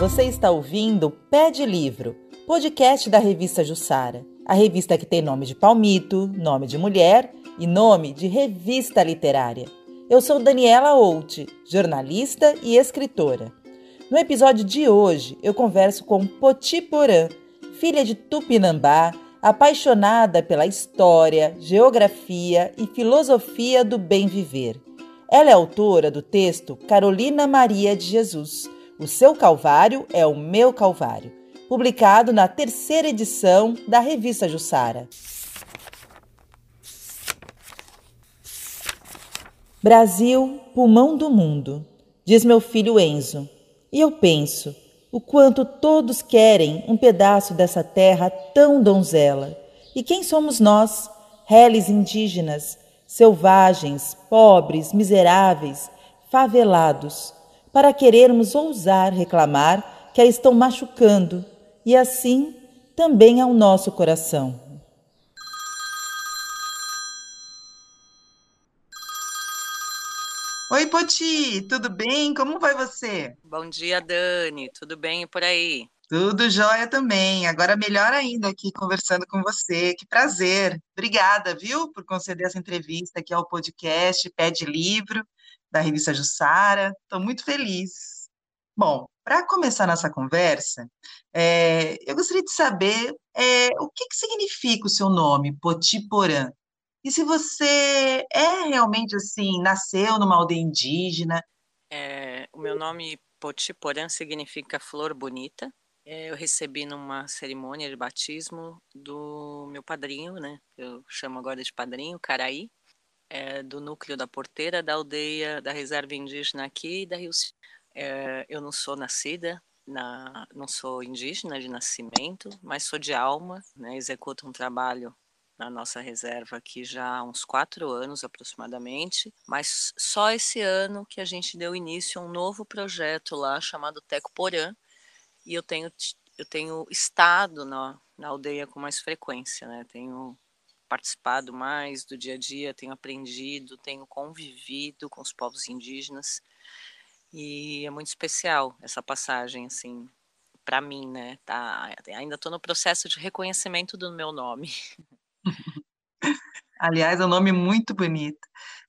você está ouvindo Pé de Livro, podcast da revista Jussara. A revista que tem nome de palmito, nome de mulher e nome de revista literária. Eu sou Daniela Out, jornalista e escritora. No episódio de hoje, eu converso com Poti Porã, filha de Tupinambá, apaixonada pela história, geografia e filosofia do bem viver. Ela é autora do texto Carolina Maria de Jesus. O seu Calvário é o meu Calvário, publicado na terceira edição da revista Jussara. Brasil, pulmão do mundo, diz meu filho Enzo. E eu penso o quanto todos querem um pedaço dessa terra tão donzela. E quem somos nós, reles indígenas, selvagens, pobres, miseráveis, favelados, para querermos ousar reclamar que a estão machucando, e assim também ao nosso coração. Oi, Poti, tudo bem? Como vai você? Bom dia, Dani. Tudo bem por aí? Tudo jóia também. Agora melhor ainda aqui conversando com você. Que prazer. Obrigada, viu, por conceder essa entrevista aqui ao podcast Pede Livro da revista Jussara. Estou muito feliz. Bom, para começar nossa conversa, é, eu gostaria de saber é, o que, que significa o seu nome, Potiporã. E se você é realmente assim, nasceu numa aldeia indígena? É, o meu nome Potiporã significa flor bonita. É, eu recebi numa cerimônia de batismo do meu padrinho, né? Eu chamo agora de padrinho, Caraí, é, do núcleo da porteira da aldeia da reserva indígena aqui da Rio. É, eu não sou nascida na, não sou indígena de nascimento, mas sou de alma, né? Executo um trabalho na nossa reserva aqui já há uns quatro anos aproximadamente, mas só esse ano que a gente deu início a um novo projeto lá chamado Teco Porã, e eu tenho, eu tenho estado na, na aldeia com mais frequência, né? Tenho participado mais do dia a dia, tenho aprendido, tenho convivido com os povos indígenas, e é muito especial essa passagem, assim, para mim, né? Tá, ainda estou no processo de reconhecimento do meu nome. Aliás, é um nome muito bonito.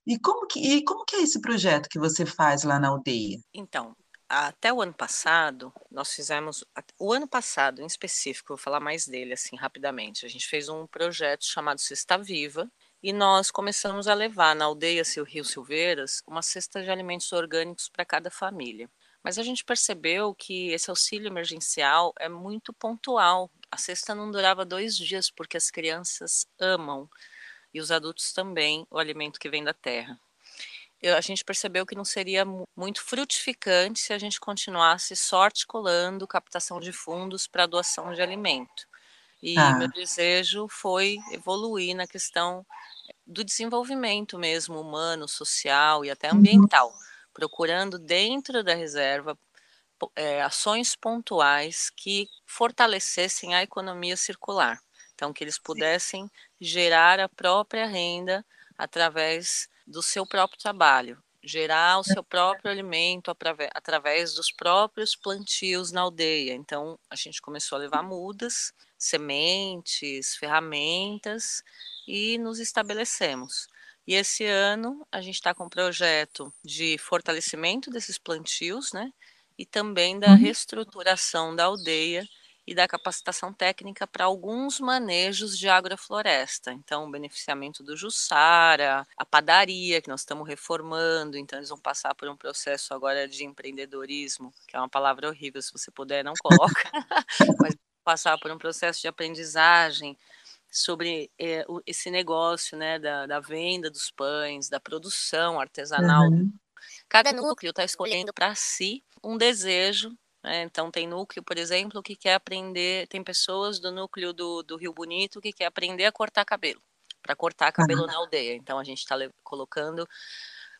E como que, e como que é esse projeto que você faz lá na aldeia? Então, até o ano passado, nós fizemos. O ano passado, em específico, vou falar mais dele assim rapidamente. A gente fez um projeto chamado Cesta Viva e nós começamos a levar na aldeia Rio Silveiras uma cesta de alimentos orgânicos para cada família. Mas a gente percebeu que esse auxílio emergencial é muito pontual. A cesta não durava dois dias porque as crianças amam e os adultos também o alimento que vem da terra. Eu, a gente percebeu que não seria muito frutificante se a gente continuasse só articulando captação de fundos para doação de alimento. E ah. meu desejo foi evoluir na questão do desenvolvimento mesmo humano, social e até uhum. ambiental, uhum. procurando dentro da reserva é, ações pontuais que fortalecessem a economia circular. Então, que eles pudessem gerar a própria renda através do seu próprio trabalho, gerar o seu próprio alimento através dos próprios plantios na aldeia. Então, a gente começou a levar mudas, sementes, ferramentas e nos estabelecemos. E esse ano a gente está com um projeto de fortalecimento desses plantios, né? E também da uhum. reestruturação da aldeia e da capacitação técnica para alguns manejos de agrofloresta. Então, o beneficiamento do Jussara, a padaria, que nós estamos reformando, então eles vão passar por um processo agora de empreendedorismo, que é uma palavra horrível, se você puder, não coloca, mas passar por um processo de aprendizagem sobre é, esse negócio né, da, da, venda dos pães, da produção artesanal. Uhum. Cada núcleo está escolhendo para si um desejo né? Então, tem núcleo, por exemplo, que quer aprender, tem pessoas do núcleo do, do Rio Bonito que quer aprender a cortar cabelo, para cortar cabelo uhum. na aldeia. Então, a gente está colocando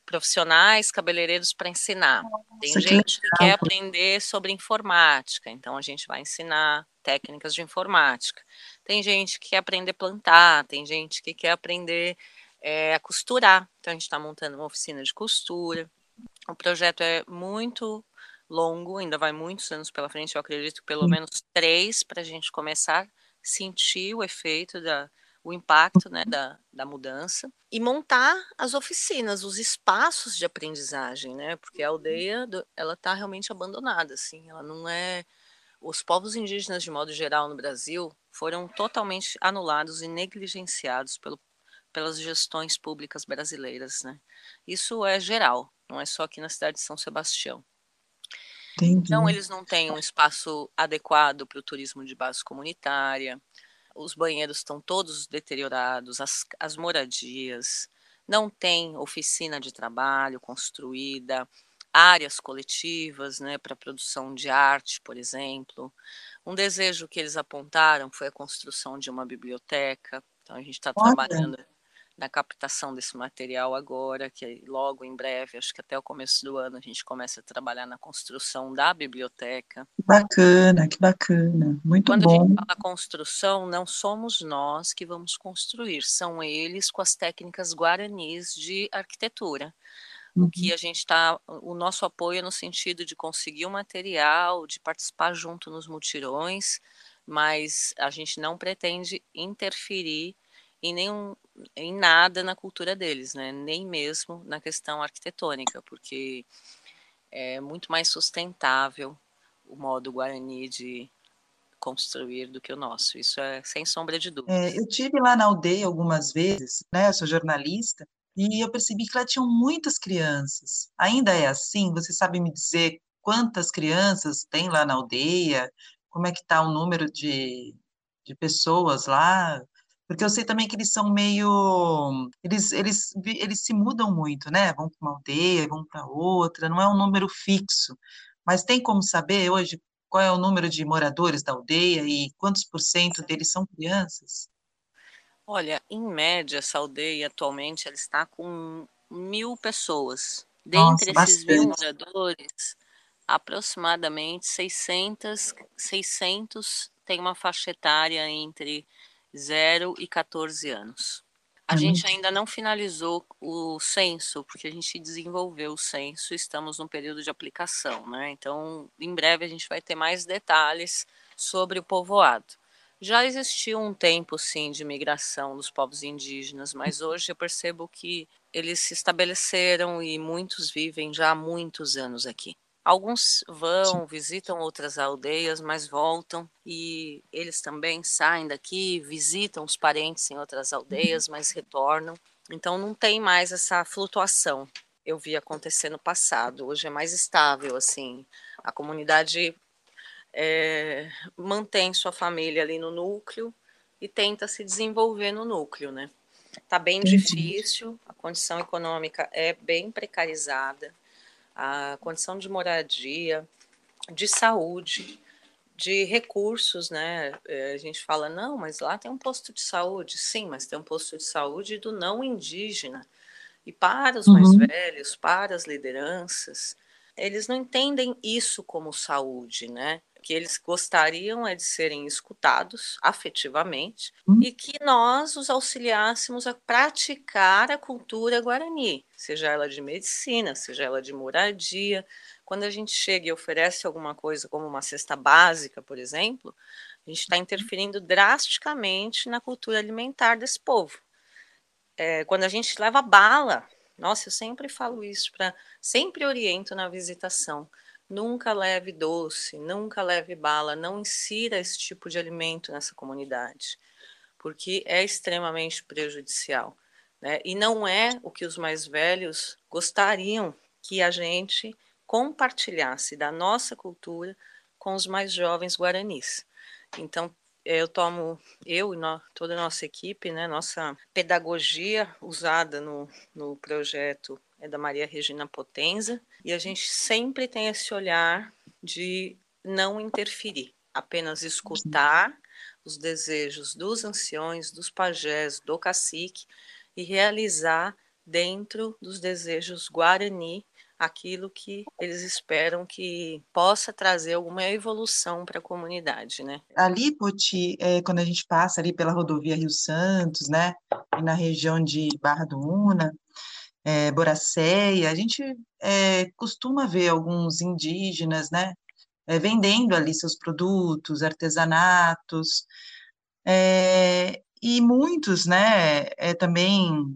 profissionais cabeleireiros para ensinar. Tem gente que, que quer aprender sobre informática, então a gente vai ensinar técnicas de informática. Tem gente que quer aprender a plantar, tem gente que quer aprender é, a costurar. Então a gente está montando uma oficina de costura. O projeto é muito longo, ainda vai muitos anos pela frente, eu acredito pelo menos três para a gente começar a sentir o efeito da, o impacto né, da, da mudança e montar as oficinas, os espaços de aprendizagem, né? Porque a aldeia ela está realmente abandonada, assim, ela não é. Os povos indígenas de modo geral no Brasil foram totalmente anulados e negligenciados pelo, pelas gestões públicas brasileiras, né? Isso é geral, não é só aqui na cidade de São Sebastião. Entendi. Então eles não têm um espaço adequado para o turismo de base comunitária os banheiros estão todos deteriorados, as, as moradias, não tem oficina de trabalho construída, áreas coletivas né, para produção de arte, por exemplo. Um desejo que eles apontaram foi a construção de uma biblioteca. Então, a gente está trabalhando na captação desse material agora, que logo em breve, acho que até o começo do ano, a gente começa a trabalhar na construção da biblioteca. Que bacana, que bacana, muito Quando bom. Quando a gente fala construção, não somos nós que vamos construir, são eles com as técnicas guaranis de arquitetura. Uhum. O que uhum. a gente está, o nosso apoio é no sentido de conseguir o material, de participar junto nos mutirões, mas a gente não pretende interferir em nenhum em nada na cultura deles, né? Nem mesmo na questão arquitetônica, porque é muito mais sustentável o modo guarani de construir do que o nosso. Isso é sem sombra de dúvida. É, eu tive lá na aldeia algumas vezes, né? Eu sou jornalista e eu percebi que lá tinham muitas crianças. Ainda é assim? Você sabe me dizer quantas crianças tem lá na aldeia? Como é que está o número de, de pessoas lá? Porque eu sei também que eles são meio. Eles, eles, eles se mudam muito, né? Vão para uma aldeia, vão para outra, não é um número fixo. Mas tem como saber hoje qual é o número de moradores da aldeia e quantos por cento deles são crianças? Olha, em média, essa aldeia atualmente ela está com mil pessoas. Dentre Nossa, esses bastante. mil moradores, aproximadamente 600, 600 têm uma faixa etária entre 0 e 14 anos. A uhum. gente ainda não finalizou o censo, porque a gente desenvolveu o censo, estamos no período de aplicação, né? Então, em breve a gente vai ter mais detalhes sobre o povoado. Já existiu um tempo, sim, de migração dos povos indígenas, mas hoje eu percebo que eles se estabeleceram e muitos vivem já há muitos anos aqui. Alguns vão, visitam outras aldeias, mas voltam e eles também saem daqui, visitam os parentes em outras aldeias, mas retornam. Então não tem mais essa flutuação. Eu vi acontecer no passado. Hoje é mais estável, assim. A comunidade é, mantém sua família ali no núcleo e tenta se desenvolver no núcleo, né? Tá bem difícil, a condição econômica é bem precarizada a condição de moradia, de saúde, de recursos, né? É, a gente fala, não, mas lá tem um posto de saúde. Sim, mas tem um posto de saúde do não indígena. E para os uhum. mais velhos, para as lideranças, eles não entendem isso como saúde, né? Que eles gostariam é de serem escutados afetivamente hum. e que nós os auxiliássemos a praticar a cultura guarani, seja ela de medicina, seja ela de moradia. Quando a gente chega e oferece alguma coisa como uma cesta básica, por exemplo, a gente está uhum. interferindo drasticamente na cultura alimentar desse povo. É, quando a gente leva bala, nossa, eu sempre falo isso para, sempre oriento na visitação Nunca leve doce, nunca leve bala, não insira esse tipo de alimento nessa comunidade, porque é extremamente prejudicial. Né? E não é o que os mais velhos gostariam que a gente compartilhasse da nossa cultura com os mais jovens guaranis. Então, eu tomo, eu e toda a nossa equipe, né, nossa pedagogia usada no, no projeto é da Maria Regina Potenza, e a gente sempre tem esse olhar de não interferir, apenas escutar os desejos dos anciões, dos pajés, do cacique e realizar dentro dos desejos guarani aquilo que eles esperam que possa trazer alguma evolução para a comunidade, né? Ali, Poti, é, quando a gente passa ali pela rodovia Rio Santos, né, e na região de Barra do Una, é, Boracéia, a gente é, costuma ver alguns indígenas, né, é, vendendo ali seus produtos, artesanatos, é, e muitos, né, é, também,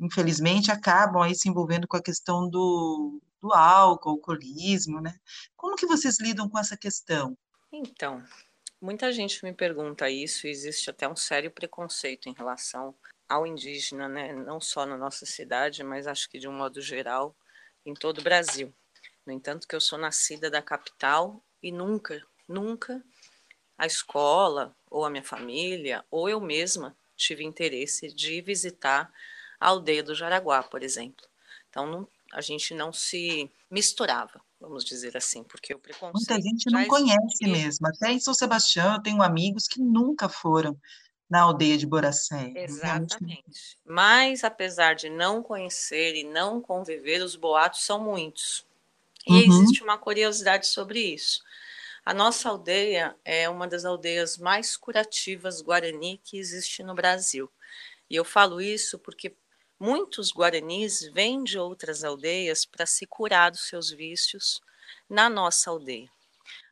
infelizmente, acabam aí se envolvendo com a questão do, do álcool, alcoolismo, né? Como que vocês lidam com essa questão? Então, muita gente me pergunta isso, existe até um sério preconceito em relação ao indígena, né? Não só na nossa cidade, mas acho que de um modo geral em todo o Brasil. No entanto, que eu sou nascida da capital e nunca, nunca a escola ou a minha família ou eu mesma tive interesse de visitar a aldeia do Jaraguá, por exemplo. Então não, a gente não se misturava, vamos dizer assim, porque o preconceito. Muita gente não conhece mesmo. Até em São Sebastião eu tenho amigos que nunca foram na aldeia de Boracé. Exatamente. Mas apesar de não conhecer e não conviver, os boatos são muitos. E uhum. existe uma curiosidade sobre isso. A nossa aldeia é uma das aldeias mais curativas guarani que existe no Brasil. E eu falo isso porque muitos guaranis vêm de outras aldeias para se curar dos seus vícios na nossa aldeia.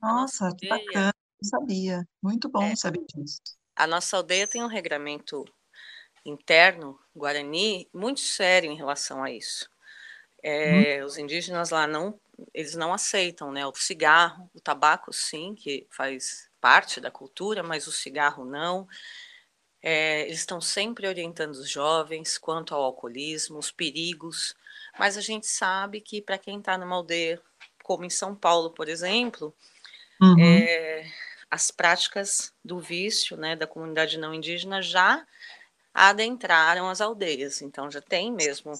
Nossa, nossa que aldeia, bacana, não sabia. Muito bom é, saber disso. A nossa aldeia tem um regramento interno guarani muito sério em relação a isso. É, hum. Os indígenas lá não eles não aceitam, né? O cigarro, o tabaco, sim, que faz parte da cultura, mas o cigarro não. É, eles estão sempre orientando os jovens quanto ao alcoolismo, os perigos, mas a gente sabe que para quem está numa aldeia, como em São Paulo, por exemplo, uhum. é, as práticas do vício né, da comunidade não indígena já adentraram as aldeias. Então, já tem mesmo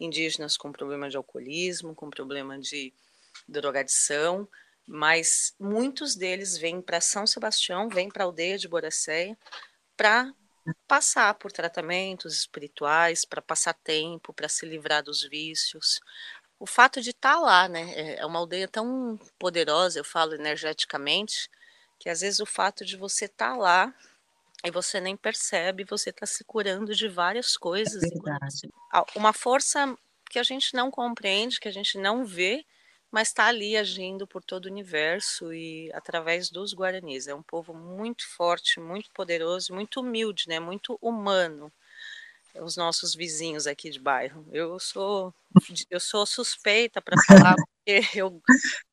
indígenas com problema de alcoolismo, com problema de drogadição, mas muitos deles vêm para São Sebastião, vêm para a aldeia de Boracéia para passar por tratamentos espirituais, para passar tempo, para se livrar dos vícios. O fato de estar tá lá, né? É, uma aldeia tão poderosa, eu falo energeticamente, que às vezes o fato de você estar tá lá e você nem percebe, você está se curando de várias coisas. É uma força que a gente não compreende, que a gente não vê, mas está ali agindo por todo o universo e através dos guaranis. É um povo muito forte, muito poderoso, muito humilde, né? Muito humano. Os nossos vizinhos aqui de bairro. Eu sou eu sou suspeita para falar porque eu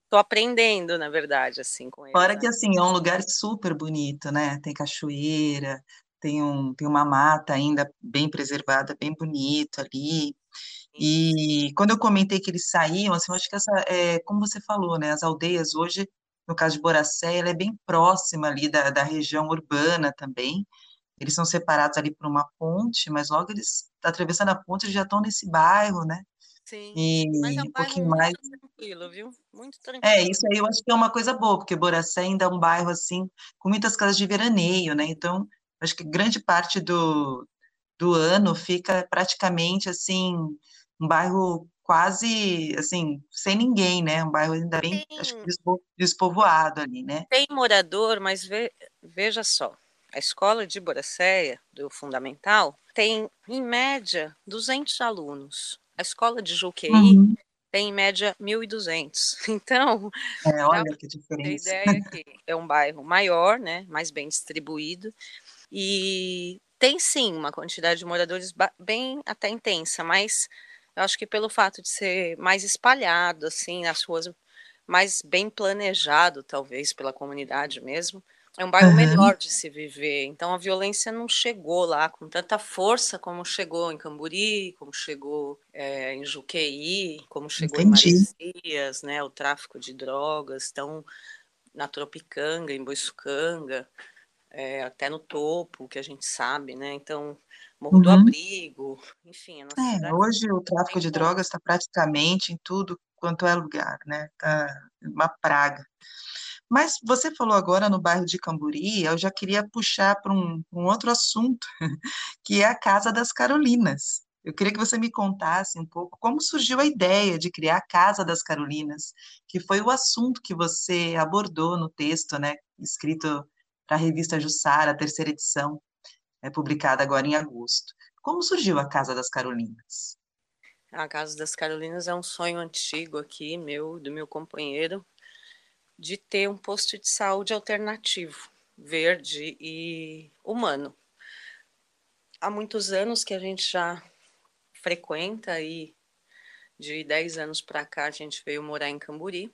Tô aprendendo, na verdade, assim, com ele. Fora que, assim, é um lugar super bonito, né? Tem cachoeira, tem, um, tem uma mata ainda bem preservada, bem bonito ali. E quando eu comentei que eles saíam, assim, eu acho que essa, é, como você falou, né? As aldeias hoje, no caso de Boracé, ela é bem próxima ali da, da região urbana também. Eles são separados ali por uma ponte, mas logo eles atravessando a ponte já estão nesse bairro, né? Sim. E Mas é um um pouquinho muito mais. tranquilo, viu? Muito tranquilo. É, isso aí eu acho que é uma coisa boa, porque Boracé ainda é um bairro assim, com muitas casas de veraneio, né? Então, acho que grande parte do, do ano fica praticamente assim, um bairro quase assim, sem ninguém, né? Um bairro ainda bem, acho que despovoado ali, né? Tem morador, mas ve, veja só, a escola de Boracéia, do Fundamental, tem, em média, 200 alunos. A escola de Juqueí uhum. tem em média 1.200. Então, é, olha que diferença. A ideia é que é um bairro maior, né, mais bem distribuído, e tem sim uma quantidade de moradores bem até intensa, mas eu acho que pelo fato de ser mais espalhado, assim, as ruas mais bem planejado, talvez, pela comunidade mesmo, é um bairro uhum. melhor de se viver. Então a violência não chegou lá com tanta força como chegou em Camburi, como chegou é, em Juqueí, como chegou Entendi. em Maresias, né? O tráfico de drogas, então na Tropicanga, em Boiçucanga, é, até no topo, que a gente sabe, né? Então Morro uhum. do Abrigo, enfim. é, hoje o tráfico de drogas está praticamente em tudo quanto é lugar, né? Tá uma praga. Mas você falou agora no bairro de Camburi, eu já queria puxar para um, um outro assunto, que é a Casa das Carolinas. Eu queria que você me contasse um pouco como surgiu a ideia de criar a Casa das Carolinas, que foi o assunto que você abordou no texto, né, escrito para a revista Jussara, a terceira edição, é publicada agora em agosto. Como surgiu a Casa das Carolinas? A Casa das Carolinas é um sonho antigo aqui, meu, do meu companheiro, de ter um posto de saúde alternativo, verde e humano. Há muitos anos que a gente já frequenta e de 10 anos para cá a gente veio morar em Camburi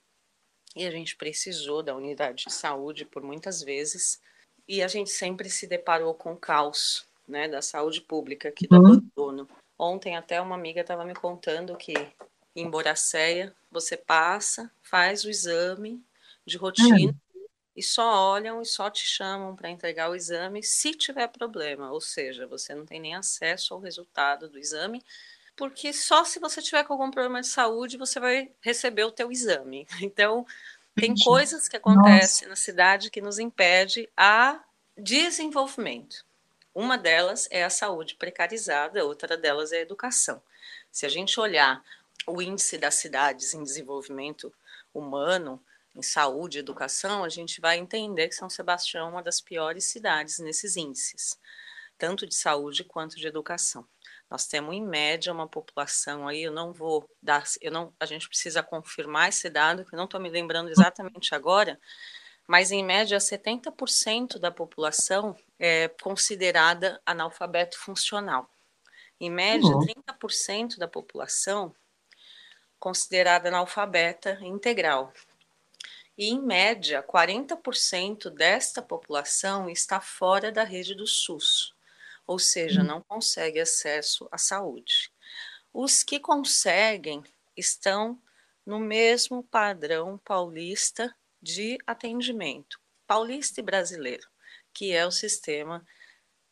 e a gente precisou da unidade de saúde por muitas vezes e a gente sempre se deparou com o caos né, da saúde pública aqui do uhum. abandono. Ontem até uma amiga estava me contando que em Boracéia você passa, faz o exame de rotina uhum. e só olham e só te chamam para entregar o exame se tiver problema, ou seja, você não tem nem acesso ao resultado do exame, porque só se você tiver com algum problema de saúde você vai receber o teu exame. Então, tem coisas que acontecem Nossa. na cidade que nos impede a desenvolvimento. Uma delas é a saúde precarizada, outra delas é a educação. Se a gente olhar o índice das cidades em desenvolvimento humano, em saúde e educação, a gente vai entender que São Sebastião é uma das piores cidades nesses índices, tanto de saúde quanto de educação. Nós temos em média uma população aí, eu não vou dar, eu não, a gente precisa confirmar esse dado, que não estou me lembrando exatamente agora, mas em média 70% da população é considerada analfabeto funcional. Em média, uhum. 30% da população considerada analfabeta integral. E, em média, 40% desta população está fora da rede do SUS, ou seja, uhum. não consegue acesso à saúde. Os que conseguem estão no mesmo padrão paulista de atendimento, paulista e brasileiro, que é o sistema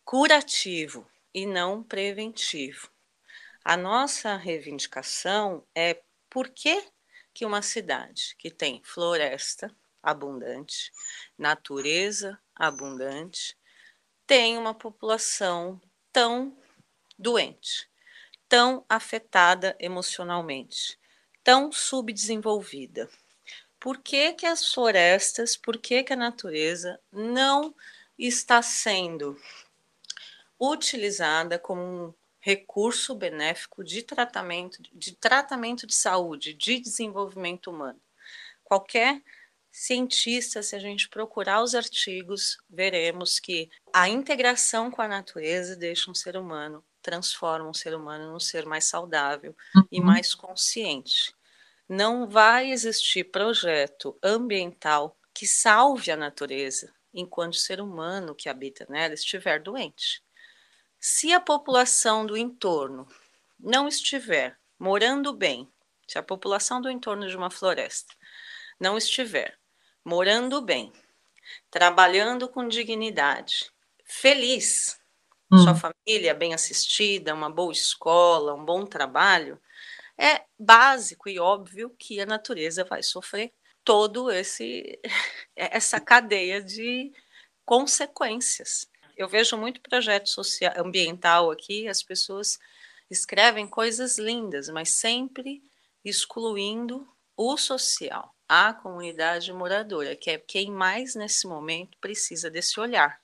curativo e não preventivo. A nossa reivindicação é por que, que uma cidade que tem floresta abundante, natureza abundante, tem uma população tão doente, tão afetada emocionalmente, tão subdesenvolvida por que, que as florestas, por que, que a natureza não está sendo utilizada como um recurso benéfico de tratamento, de tratamento de saúde, de desenvolvimento humano. Qualquer cientista, se a gente procurar os artigos, veremos que a integração com a natureza deixa um ser humano, transforma um ser humano num ser mais saudável uhum. e mais consciente não vai existir projeto ambiental que salve a natureza enquanto o ser humano que habita nela estiver doente. Se a população do entorno não estiver morando bem, se a população do entorno de uma floresta não estiver morando bem, trabalhando com dignidade, feliz, hum. sua família bem assistida, uma boa escola, um bom trabalho, é básico e óbvio que a natureza vai sofrer todo esse essa cadeia de consequências. Eu vejo muito projeto social ambiental aqui, as pessoas escrevem coisas lindas, mas sempre excluindo o social, a comunidade moradora, que é quem mais nesse momento precisa desse olhar,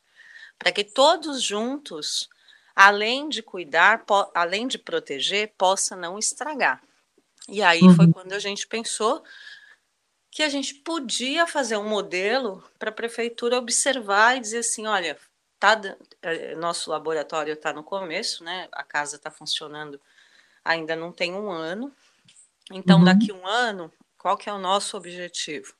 para que todos juntos além de cuidar, além de proteger, possa não estragar. E aí uhum. foi quando a gente pensou que a gente podia fazer um modelo para a prefeitura observar e dizer assim, olha, tá, eh, nosso laboratório está no começo, né? A casa está funcionando ainda não tem um ano. Então, uhum. daqui um ano, qual que é o nosso objetivo?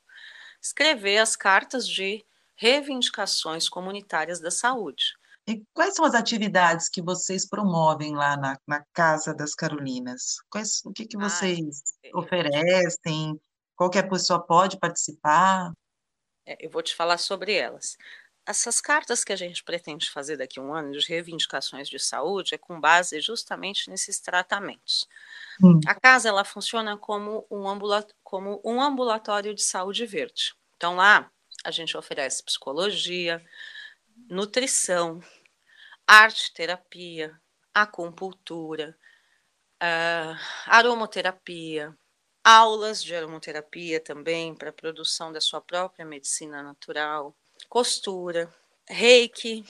Escrever as cartas de reivindicações comunitárias da saúde. E quais são as atividades que vocês promovem lá na, na Casa das Carolinas? Quais, o que, que vocês ah, oferecem? Qualquer pessoa pode participar? É, eu vou te falar sobre elas. Essas cartas que a gente pretende fazer daqui a um ano de reivindicações de saúde é com base justamente nesses tratamentos. Hum. A casa ela funciona como um, como um ambulatório de saúde verde. Então lá a gente oferece psicologia, nutrição, arte terapia, acupuntura, uh, aromoterapia, aulas de aromoterapia também para a produção da sua própria medicina natural, costura, reiki,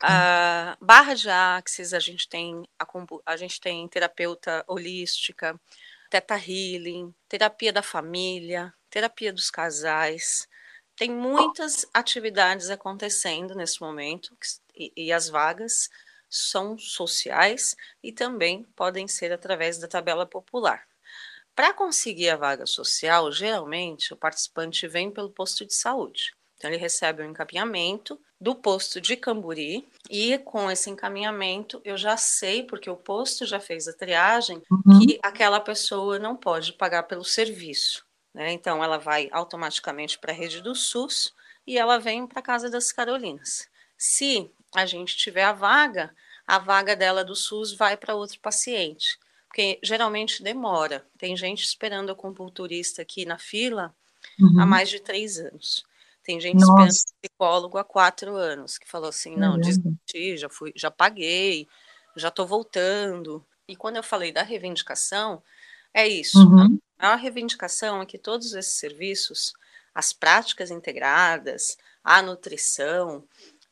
a barra de axis, a gente tem a, a gente tem terapeuta holística, teta healing, terapia da família, terapia dos casais. Tem muitas atividades acontecendo nesse momento e, e as vagas são sociais e também podem ser através da tabela popular. Para conseguir a vaga social, geralmente o participante vem pelo posto de saúde. Então, ele recebe um encaminhamento do posto de Camburi e com esse encaminhamento eu já sei, porque o posto já fez a triagem, uhum. que aquela pessoa não pode pagar pelo serviço. Né? Então, ela vai automaticamente para a rede do SUS e ela vem para a Casa das Carolinas. Se a gente tiver a vaga, a vaga dela do SUS vai para outro paciente, porque geralmente demora. Tem gente esperando a compulturista aqui na fila uhum. há mais de três anos. Tem gente Nossa. esperando psicólogo há quatro anos, que falou assim, não, desisti, já fui, já paguei, já estou voltando. E quando eu falei da reivindicação, é isso. Uhum. A maior reivindicação é que todos esses serviços, as práticas integradas, a nutrição,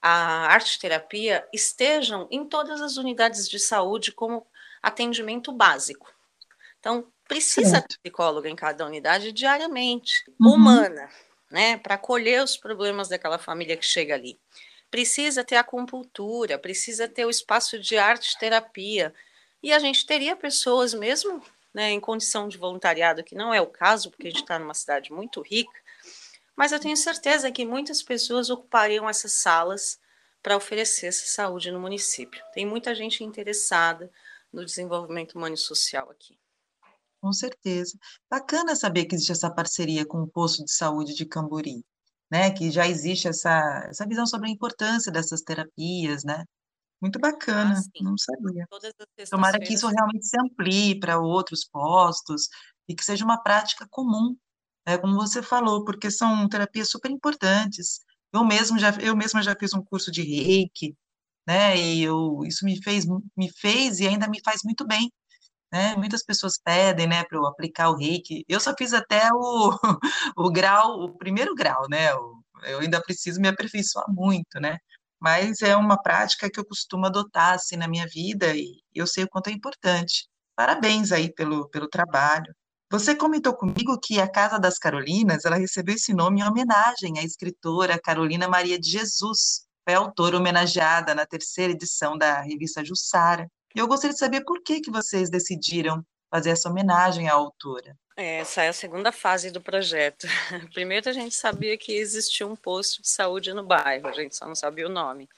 a arte-terapia estejam em todas as unidades de saúde como atendimento básico. Então, precisa certo. de psicólogo em cada unidade diariamente, uhum. humana, né, para acolher os problemas daquela família que chega ali. Precisa ter acupuntura, precisa ter o espaço de arte terapia. E a gente teria pessoas mesmo né, em condição de voluntariado, que não é o caso, porque a gente está numa cidade muito rica, mas eu tenho certeza que muitas pessoas ocupariam essas salas para oferecer essa saúde no município. Tem muita gente interessada no desenvolvimento humano e social aqui. Com certeza. Bacana saber que existe essa parceria com o posto de saúde de Cambori, né? Que já existe essa, essa visão sobre a importância dessas terapias, né? Muito bacana, ah, não sabia. Tomara que isso realmente se amplie para outros postos e que seja uma prática comum, né? Como você falou, porque são terapias super importantes. Eu mesmo já, eu mesma já fiz um curso de Reiki, né? E eu, isso me fez, me fez e ainda me faz muito bem né? Muitas pessoas pedem, né, para eu aplicar o reiki. Eu só fiz até o, o grau, o primeiro grau, né? Eu ainda preciso me aperfeiçoar muito, né? Mas é uma prática que eu costumo adotar assim na minha vida e eu sei o quanto é importante. Parabéns aí pelo, pelo trabalho. Você comentou comigo que a Casa das Carolinas, ela recebeu esse nome em homenagem à escritora Carolina Maria de Jesus. Foi autora homenageada na terceira edição da revista Jussara. E eu gostaria de saber por que, que vocês decidiram fazer essa homenagem à autora. Essa é a segunda fase do projeto. Primeiro, a gente sabia que existia um posto de saúde no bairro, a gente só não sabia o nome.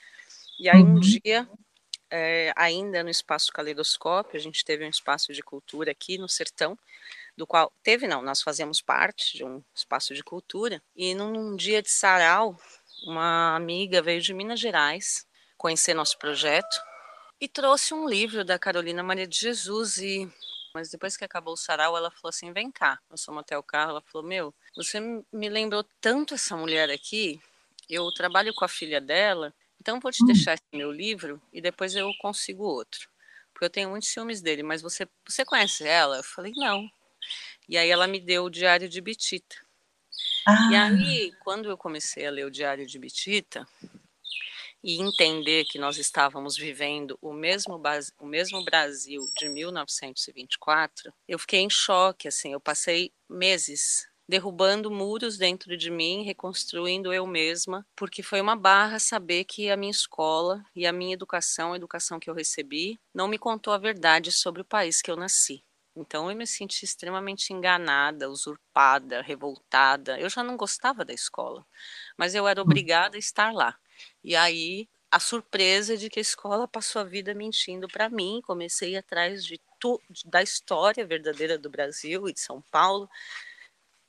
E aí, um uhum. dia, é, ainda no espaço Caleidoscópio, a gente teve um espaço de cultura aqui no Sertão, do qual teve não, nós fazíamos parte de um espaço de cultura. E num dia de sarau, uma amiga veio de Minas Gerais conhecer nosso projeto e trouxe um livro da Carolina Maria de Jesus e mas depois que acabou o sarau, ela falou assim: "Vem cá". Nós fomos até o carro, ela falou: "Meu, você me lembrou tanto essa mulher aqui. Eu trabalho com a filha dela, então vou te deixar esse meu livro e depois eu consigo outro. Porque eu tenho muitos ciúmes dele, mas você você conhece ela?" Eu falei: "Não". E aí ela me deu o Diário de Bitita. Ah. E aí, quando eu comecei a ler o Diário de Bitita, e entender que nós estávamos vivendo o mesmo, o mesmo Brasil de 1924, eu fiquei em choque, assim, eu passei meses derrubando muros dentro de mim, reconstruindo eu mesma, porque foi uma barra saber que a minha escola e a minha educação, a educação que eu recebi, não me contou a verdade sobre o país que eu nasci. Então eu me senti extremamente enganada, usurpada, revoltada. Eu já não gostava da escola, mas eu era hum. obrigada a estar lá. E aí a surpresa de que a escola passou a vida mentindo para mim, comecei atrás de tu, da história verdadeira do Brasil e de São Paulo.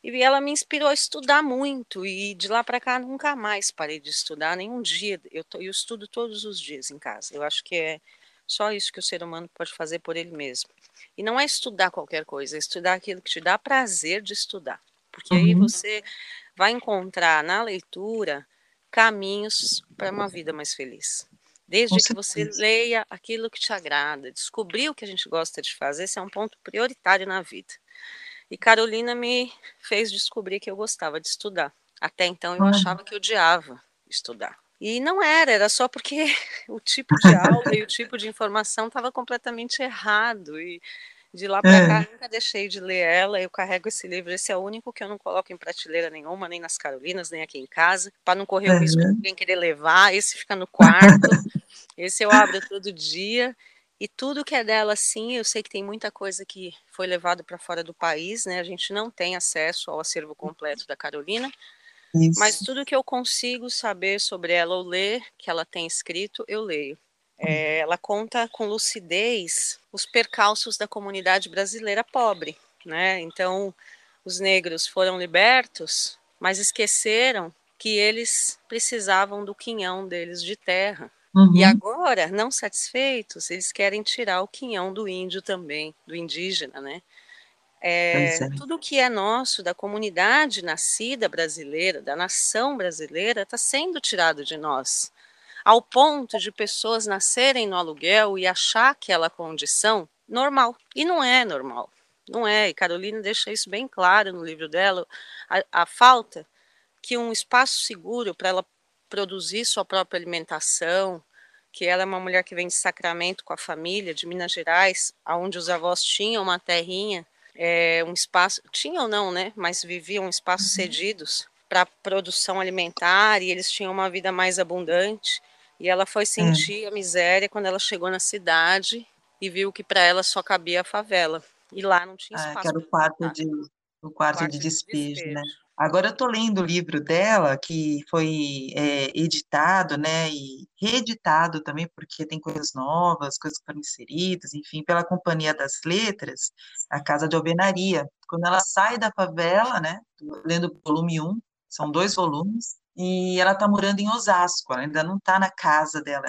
E ela me inspirou a estudar muito e de lá para cá nunca mais parei de estudar, nenhum dia. Eu, tô, eu estudo todos os dias em casa. Eu acho que é só isso que o ser humano pode fazer por ele mesmo. E não é estudar qualquer coisa, é estudar aquilo que te dá prazer de estudar. Porque uhum. aí você vai encontrar na leitura caminhos para uma vida mais feliz. Desde que você leia aquilo que te agrada, descobrir o que a gente gosta de fazer, esse é um ponto prioritário na vida. E Carolina me fez descobrir que eu gostava de estudar. Até então eu achava que odiava estudar. E não era, era só porque o tipo de aula e o tipo de informação estava completamente errado. E de lá para é. cá, nunca deixei de ler ela. Eu carrego esse livro, esse é o único que eu não coloco em prateleira nenhuma, nem nas Carolinas, nem aqui em casa, para não correr o risco de alguém querer levar. Esse fica no quarto, esse eu abro todo dia. E tudo que é dela, sim, eu sei que tem muita coisa que foi levado para fora do país, né? A gente não tem acesso ao acervo completo da Carolina, Isso. mas tudo que eu consigo saber sobre ela ou ler, que ela tem escrito, eu leio. É, ela conta com lucidez os percalços da comunidade brasileira pobre, né? Então, os negros foram libertos, mas esqueceram que eles precisavam do quinhão deles de terra Uhum. E agora, não satisfeitos, eles querem tirar o quinhão do índio também, do indígena, né? É, é. Tudo que é nosso, da comunidade nascida brasileira, da nação brasileira, está sendo tirado de nós. Ao ponto de pessoas nascerem no aluguel e achar aquela condição normal. E não é normal. Não é. E Carolina deixa isso bem claro no livro dela. A, a falta que um espaço seguro para ela produzir sua própria alimentação, que ela é uma mulher que vem de Sacramento com a família, de Minas Gerais, aonde os avós tinham uma terrinha, é, um espaço, tinham não, né, mas viviam espaços uhum. cedidos para produção alimentar e eles tinham uma vida mais abundante. E ela foi sentir é. a miséria quando ela chegou na cidade e viu que para ela só cabia a favela. E lá não tinha espaço. Ah, que era o quarto de, o quarto, quarto de, despejo, de despejo, né? Agora eu estou lendo o livro dela, que foi é, editado, né, e reeditado também, porque tem coisas novas, coisas que foram inseridas, enfim, pela Companhia das Letras, a Casa de Alvenaria. Quando ela sai da favela, né, lendo o volume 1, são dois volumes, e ela está morando em Osasco, ela ainda não está na casa dela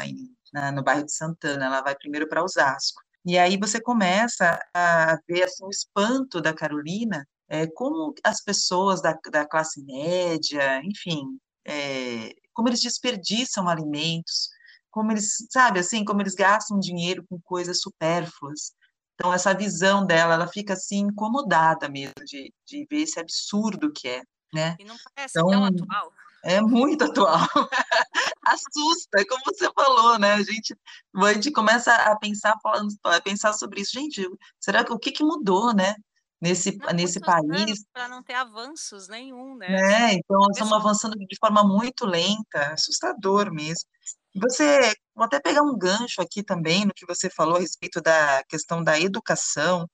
na, no bairro de Santana, ela vai primeiro para Osasco. E aí você começa a ver assim, o espanto da Carolina é, como as pessoas da, da classe média, enfim, é, como eles desperdiçam alimentos, como eles, sabe, assim, como eles gastam dinheiro com coisas supérfluas. Então, essa visão dela, ela fica, assim, incomodada mesmo de, de ver esse absurdo que é, né? E não parece então, tão atual. É muito atual. Assusta, como você falou, né? A gente, a gente começa a pensar, falando, a pensar sobre isso. Gente, será que o que, que mudou, né? Nesse, não, nesse país. Para não ter avanços nenhum, né? É, então nós estamos avançando de forma muito lenta, assustador mesmo. Você, vou até pegar um gancho aqui também no que você falou a respeito da questão da educação.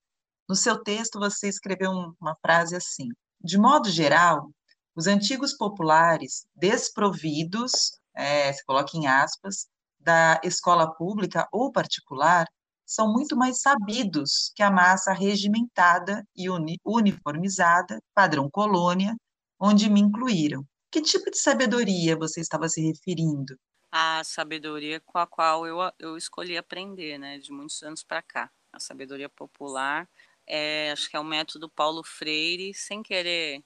No seu texto, você escreveu uma frase assim: de modo geral, os antigos populares desprovidos, é, se coloca em aspas, da escola pública ou particular, são muito mais sabidos que a massa regimentada e uni uniformizada, padrão colônia, onde me incluíram. Que tipo de sabedoria você estava se referindo? A sabedoria com a qual eu, eu escolhi aprender, né, de muitos anos para cá. A sabedoria popular, é, acho que é o método Paulo Freire, sem querer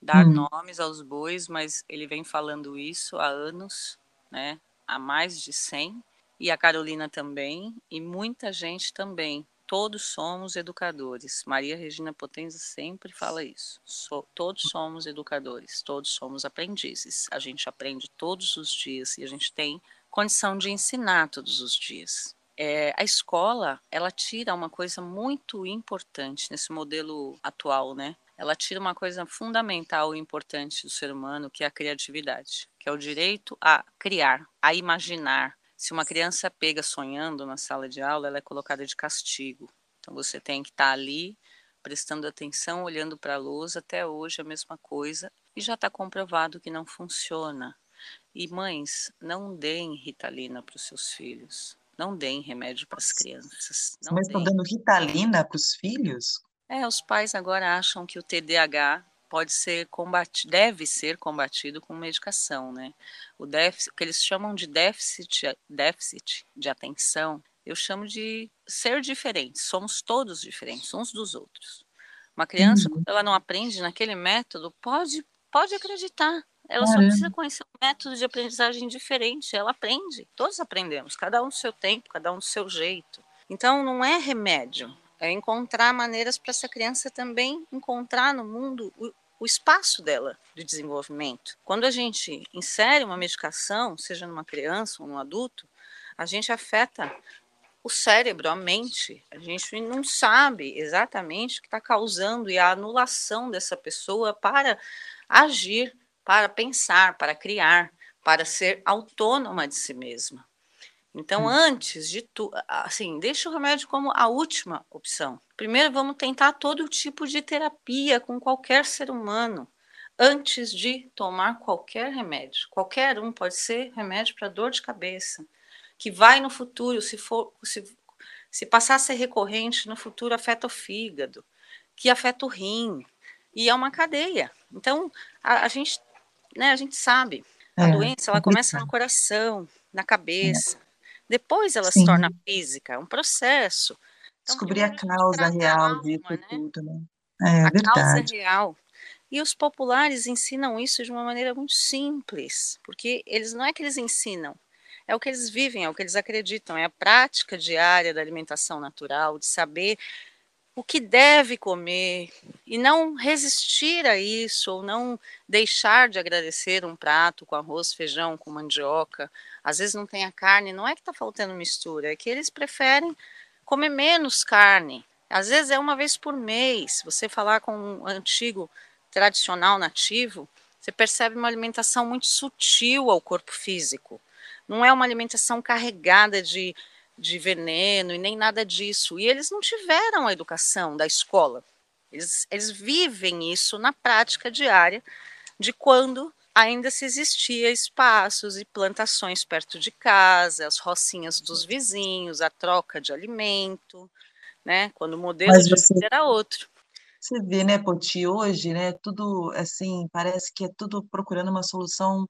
dar hum. nomes aos bois, mas ele vem falando isso há anos, né, há mais de 100, e a Carolina também, e muita gente também. Todos somos educadores. Maria Regina Potenza sempre fala isso. So, todos somos educadores, todos somos aprendizes. A gente aprende todos os dias e a gente tem condição de ensinar todos os dias. É, a escola, ela tira uma coisa muito importante nesse modelo atual, né? Ela tira uma coisa fundamental e importante do ser humano, que é a criatividade, que é o direito a criar, a imaginar, se uma criança pega sonhando na sala de aula, ela é colocada de castigo. Então você tem que estar tá ali prestando atenção, olhando para a luz, até hoje a mesma coisa, e já está comprovado que não funciona. E mães, não deem ritalina para os seus filhos. Não deem remédio para as crianças. Não Mas estão dando ritalina para os filhos? É, os pais agora acham que o TDAH pode ser combatido, deve ser combatido com medicação, né? O déficit, o que eles chamam de déficit, déficit de atenção, eu chamo de ser diferente. Somos todos diferentes uns dos outros. Uma criança, uhum. quando ela não aprende naquele método, pode pode acreditar. Ela só precisa conhecer um método de aprendizagem diferente. Ela aprende. Todos aprendemos, cada um do seu tempo, cada um do seu jeito. Então, não é remédio. É encontrar maneiras para essa criança também encontrar no mundo o, o espaço dela de desenvolvimento. Quando a gente insere uma medicação, seja numa criança ou num adulto, a gente afeta o cérebro, a mente. A gente não sabe exatamente o que está causando e a anulação dessa pessoa para agir, para pensar, para criar, para ser autônoma de si mesma. Então, hum. antes de tudo, assim, deixa o remédio como a última opção. Primeiro, vamos tentar todo tipo de terapia com qualquer ser humano antes de tomar qualquer remédio. Qualquer um pode ser remédio para dor de cabeça, que vai no futuro, se for, se, se passar a ser recorrente, no futuro afeta o fígado, que afeta o rim, e é uma cadeia. Então, a, a gente, né, a gente sabe, a é, doença ela começa no coração, na cabeça, é depois ela Sim. se torna física, é um processo. Então, Descobrir a causa real disso né? tudo, né? É, a verdade. causa real. E os populares ensinam isso de uma maneira muito simples, porque eles não é que eles ensinam, é o que eles vivem, é o que eles acreditam, é a prática diária da alimentação natural, de saber o que deve comer e não resistir a isso ou não deixar de agradecer um prato com arroz, feijão, com mandioca. Às vezes não tem a carne, não é que está faltando mistura, é que eles preferem comer menos carne. Às vezes é uma vez por mês. Você falar com um antigo tradicional nativo, você percebe uma alimentação muito sutil ao corpo físico. Não é uma alimentação carregada de de veneno e nem nada disso. E eles não tiveram a educação da escola. Eles, eles vivem isso na prática diária de quando ainda se existia espaços e plantações perto de casa, as rocinhas dos vizinhos, a troca de alimento, né? Quando o modelo de você, vida era outro. Você vê, né, Poti, hoje, né, tudo assim, parece que é tudo procurando uma solução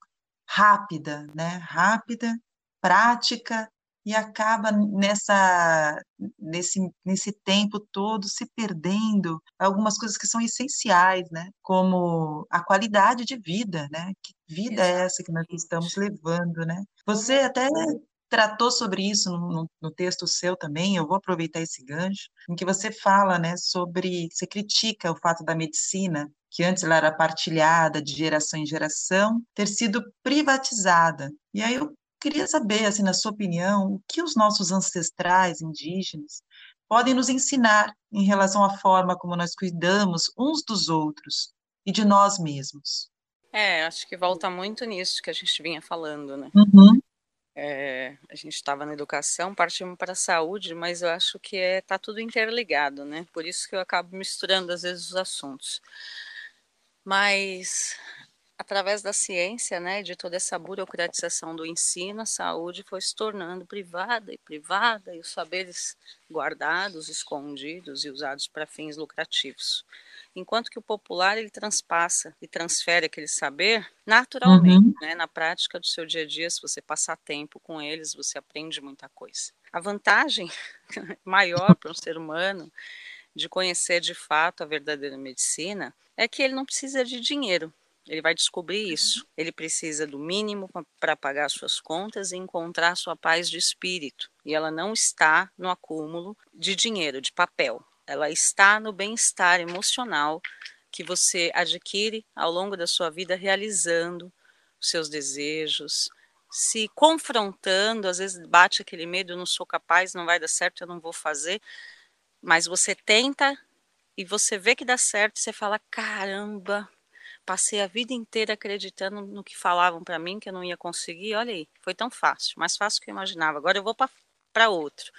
rápida, né? Rápida, prática e acaba nessa nesse, nesse tempo todo se perdendo algumas coisas que são essenciais, né? Como a qualidade de vida, né? Que vida é essa que nós estamos levando, né? Você até tratou sobre isso no, no, texto seu também, eu vou aproveitar esse gancho, em que você fala, né, sobre, você critica o fato da medicina, que antes ela era partilhada de geração em geração, ter sido privatizada. E aí eu Queria saber, assim, na sua opinião, o que os nossos ancestrais indígenas podem nos ensinar em relação à forma como nós cuidamos uns dos outros e de nós mesmos. É, acho que volta muito nisso que a gente vinha falando, né? Uhum. É, a gente estava na educação, partimos para a saúde, mas eu acho que é tá tudo interligado, né? Por isso que eu acabo misturando às vezes os assuntos. Mas através da ciência, né, de toda essa burocratização do ensino, a saúde foi se tornando privada e privada, e os saberes guardados, escondidos e usados para fins lucrativos. Enquanto que o popular ele transpassa e transfere aquele saber naturalmente, uhum. né, na prática do seu dia a dia, se você passar tempo com eles, você aprende muita coisa. A vantagem maior para um ser humano de conhecer de fato a verdadeira medicina é que ele não precisa de dinheiro ele vai descobrir uhum. isso. Ele precisa do mínimo para pagar suas contas e encontrar sua paz de espírito. E ela não está no acúmulo de dinheiro, de papel. Ela está no bem-estar emocional que você adquire ao longo da sua vida realizando os seus desejos, se confrontando, às vezes bate aquele medo, eu não sou capaz, não vai dar certo, eu não vou fazer, mas você tenta e você vê que dá certo, você fala: caramba, Passei a vida inteira acreditando no que falavam para mim que eu não ia conseguir. Olha aí, foi tão fácil, mais fácil que eu imaginava. Agora eu vou para outro.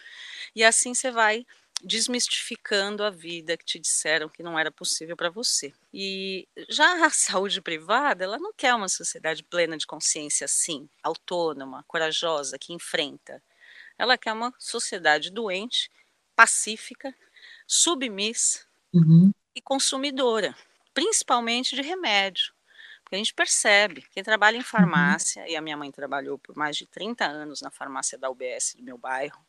E assim você vai desmistificando a vida que te disseram que não era possível para você. E já a saúde privada, ela não quer uma sociedade plena de consciência assim, autônoma, corajosa, que enfrenta. Ela quer uma sociedade doente, pacífica, submissa uhum. e consumidora principalmente de remédio. Porque a gente percebe, quem trabalha em uhum. farmácia, e a minha mãe trabalhou por mais de 30 anos na farmácia da UBS do meu bairro,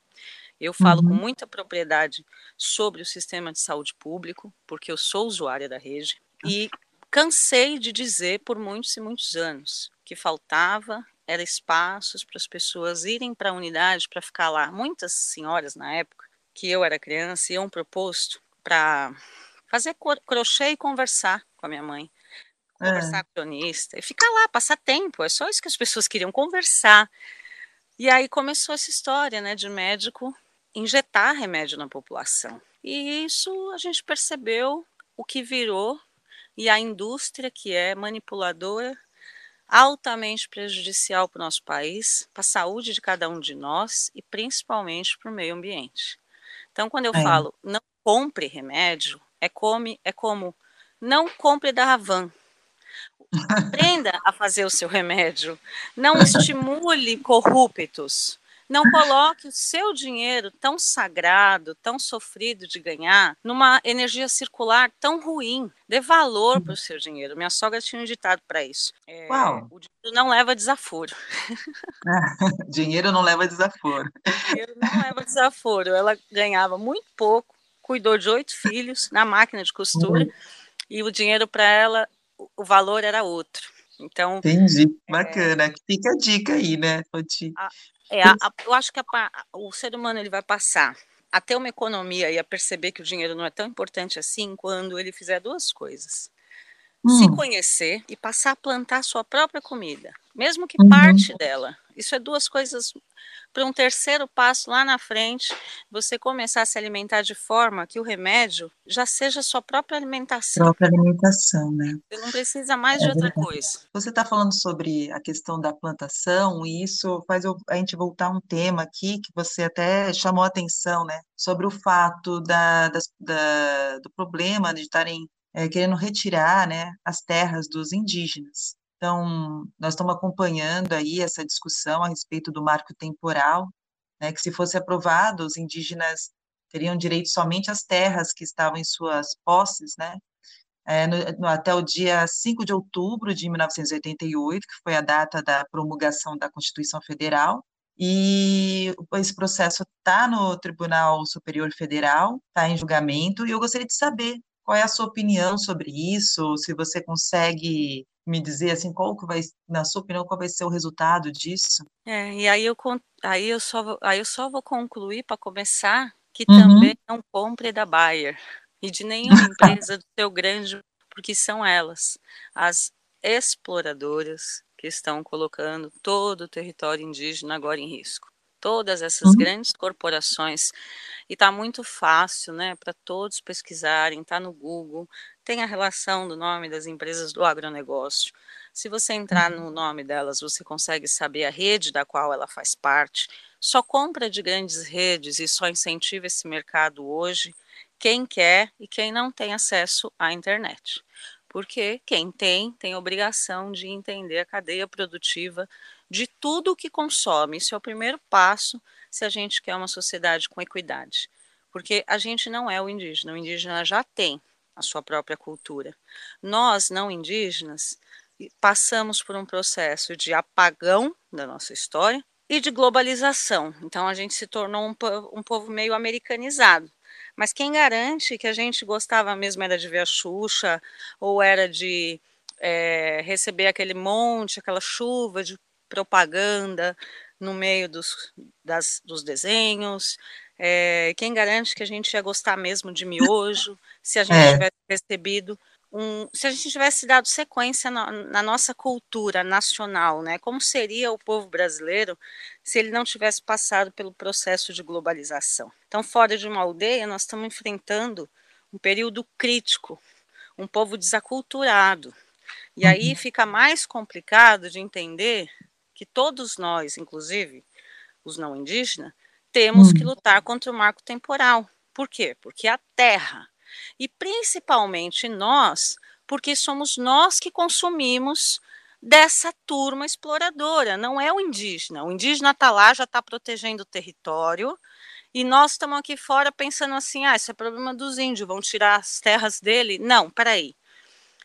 eu falo uhum. com muita propriedade sobre o sistema de saúde público, porque eu sou usuária da rede, e cansei de dizer por muitos e muitos anos que faltava era espaços para as pessoas irem para a unidade para ficar lá. Muitas senhoras na época que eu era criança iam proposto para fazer crochê e conversar com a minha mãe. conversar é. com o cronista e ficar lá, passar tempo. É só isso que as pessoas queriam conversar. E aí começou essa história, né, de médico injetar remédio na população. E isso a gente percebeu o que virou e a indústria que é manipuladora, altamente prejudicial para o nosso país, para a saúde de cada um de nós e principalmente para o meio ambiente. Então, quando eu é. falo não compre remédio, é, come, é como não compre da Ravan. Aprenda a fazer o seu remédio. Não estimule corruptos. Não coloque o seu dinheiro tão sagrado, tão sofrido de ganhar, numa energia circular tão ruim. Dê valor para o seu dinheiro. Minha sogra tinha um ditado para isso. É, Uau. O dinheiro não leva desaforo. dinheiro não leva desaforo. Dinheiro não leva desaforo. Ela ganhava muito pouco, cuidou de oito filhos na máquina de costura, uhum. e o dinheiro para ela, o valor era outro. Então, Entendi, é bacana. É, Fica a dica aí, né, Foti? É, a, a, eu acho que a, o ser humano ele vai passar a ter uma economia e a perceber que o dinheiro não é tão importante assim quando ele fizer duas coisas. Hum. Se conhecer e passar a plantar sua própria comida, mesmo que uhum. parte dela. Isso é duas coisas para um terceiro passo lá na frente, você começar a se alimentar de forma que o remédio já seja sua própria alimentação. Própria alimentação, né? Você não precisa mais é de outra verdade. coisa. Você está falando sobre a questão da plantação, e isso faz a gente voltar a um tema aqui que você até chamou a atenção, né? Sobre o fato da, da do problema de estarem é, querendo retirar né, as terras dos indígenas. Então, nós estamos acompanhando aí essa discussão a respeito do marco temporal, né, que se fosse aprovado, os indígenas teriam direito somente às terras que estavam em suas posses, né, é, no, no, até o dia 5 de outubro de 1988, que foi a data da promulgação da Constituição Federal, e esse processo está no Tribunal Superior Federal, está em julgamento, e eu gostaria de saber qual é a sua opinião sobre isso, se você consegue me dizer assim qual que vai, na sua opinião, qual vai ser o resultado disso? É, e aí eu aí eu só aí eu só vou concluir para começar que uhum. também não compre da Bayer e de nenhuma empresa do seu grande, porque são elas as exploradoras que estão colocando todo o território indígena agora em risco. Todas essas uhum. grandes corporações e está muito fácil, né, para todos pesquisarem, está no Google, tem a relação do nome das empresas do agronegócio. Se você entrar uhum. no nome delas, você consegue saber a rede da qual ela faz parte. Só compra de grandes redes e só incentiva esse mercado hoje quem quer e quem não tem acesso à internet. Porque quem tem, tem obrigação de entender a cadeia produtiva de tudo o que consome. Isso é o primeiro passo se a gente quer uma sociedade com equidade. Porque a gente não é o indígena, o indígena já tem a sua própria cultura. Nós, não indígenas, passamos por um processo de apagão da nossa história e de globalização. Então a gente se tornou um, um povo meio americanizado. Mas quem garante que a gente gostava mesmo era de ver a Xuxa ou era de é, receber aquele monte, aquela chuva de propaganda no meio dos, das, dos desenhos, é, quem garante que a gente ia gostar mesmo de miojo, se a gente é. tivesse recebido um, se a gente tivesse dado sequência na, na, nossa cultura nacional, né? Como seria o povo brasileiro se ele não tivesse passado pelo processo de globalização? Então, fora de uma aldeia, nós estamos enfrentando um período crítico, um povo desaculturado. E aí uhum. fica mais complicado de entender que todos nós, inclusive os não indígenas, temos que hum. lutar contra o marco temporal. Por quê? Porque a terra, e principalmente nós, porque somos nós que consumimos dessa turma exploradora, não é o indígena. O indígena está lá, já está protegendo o território, e nós estamos aqui fora pensando assim: ah, isso é problema dos índios, vão tirar as terras dele. Não, peraí.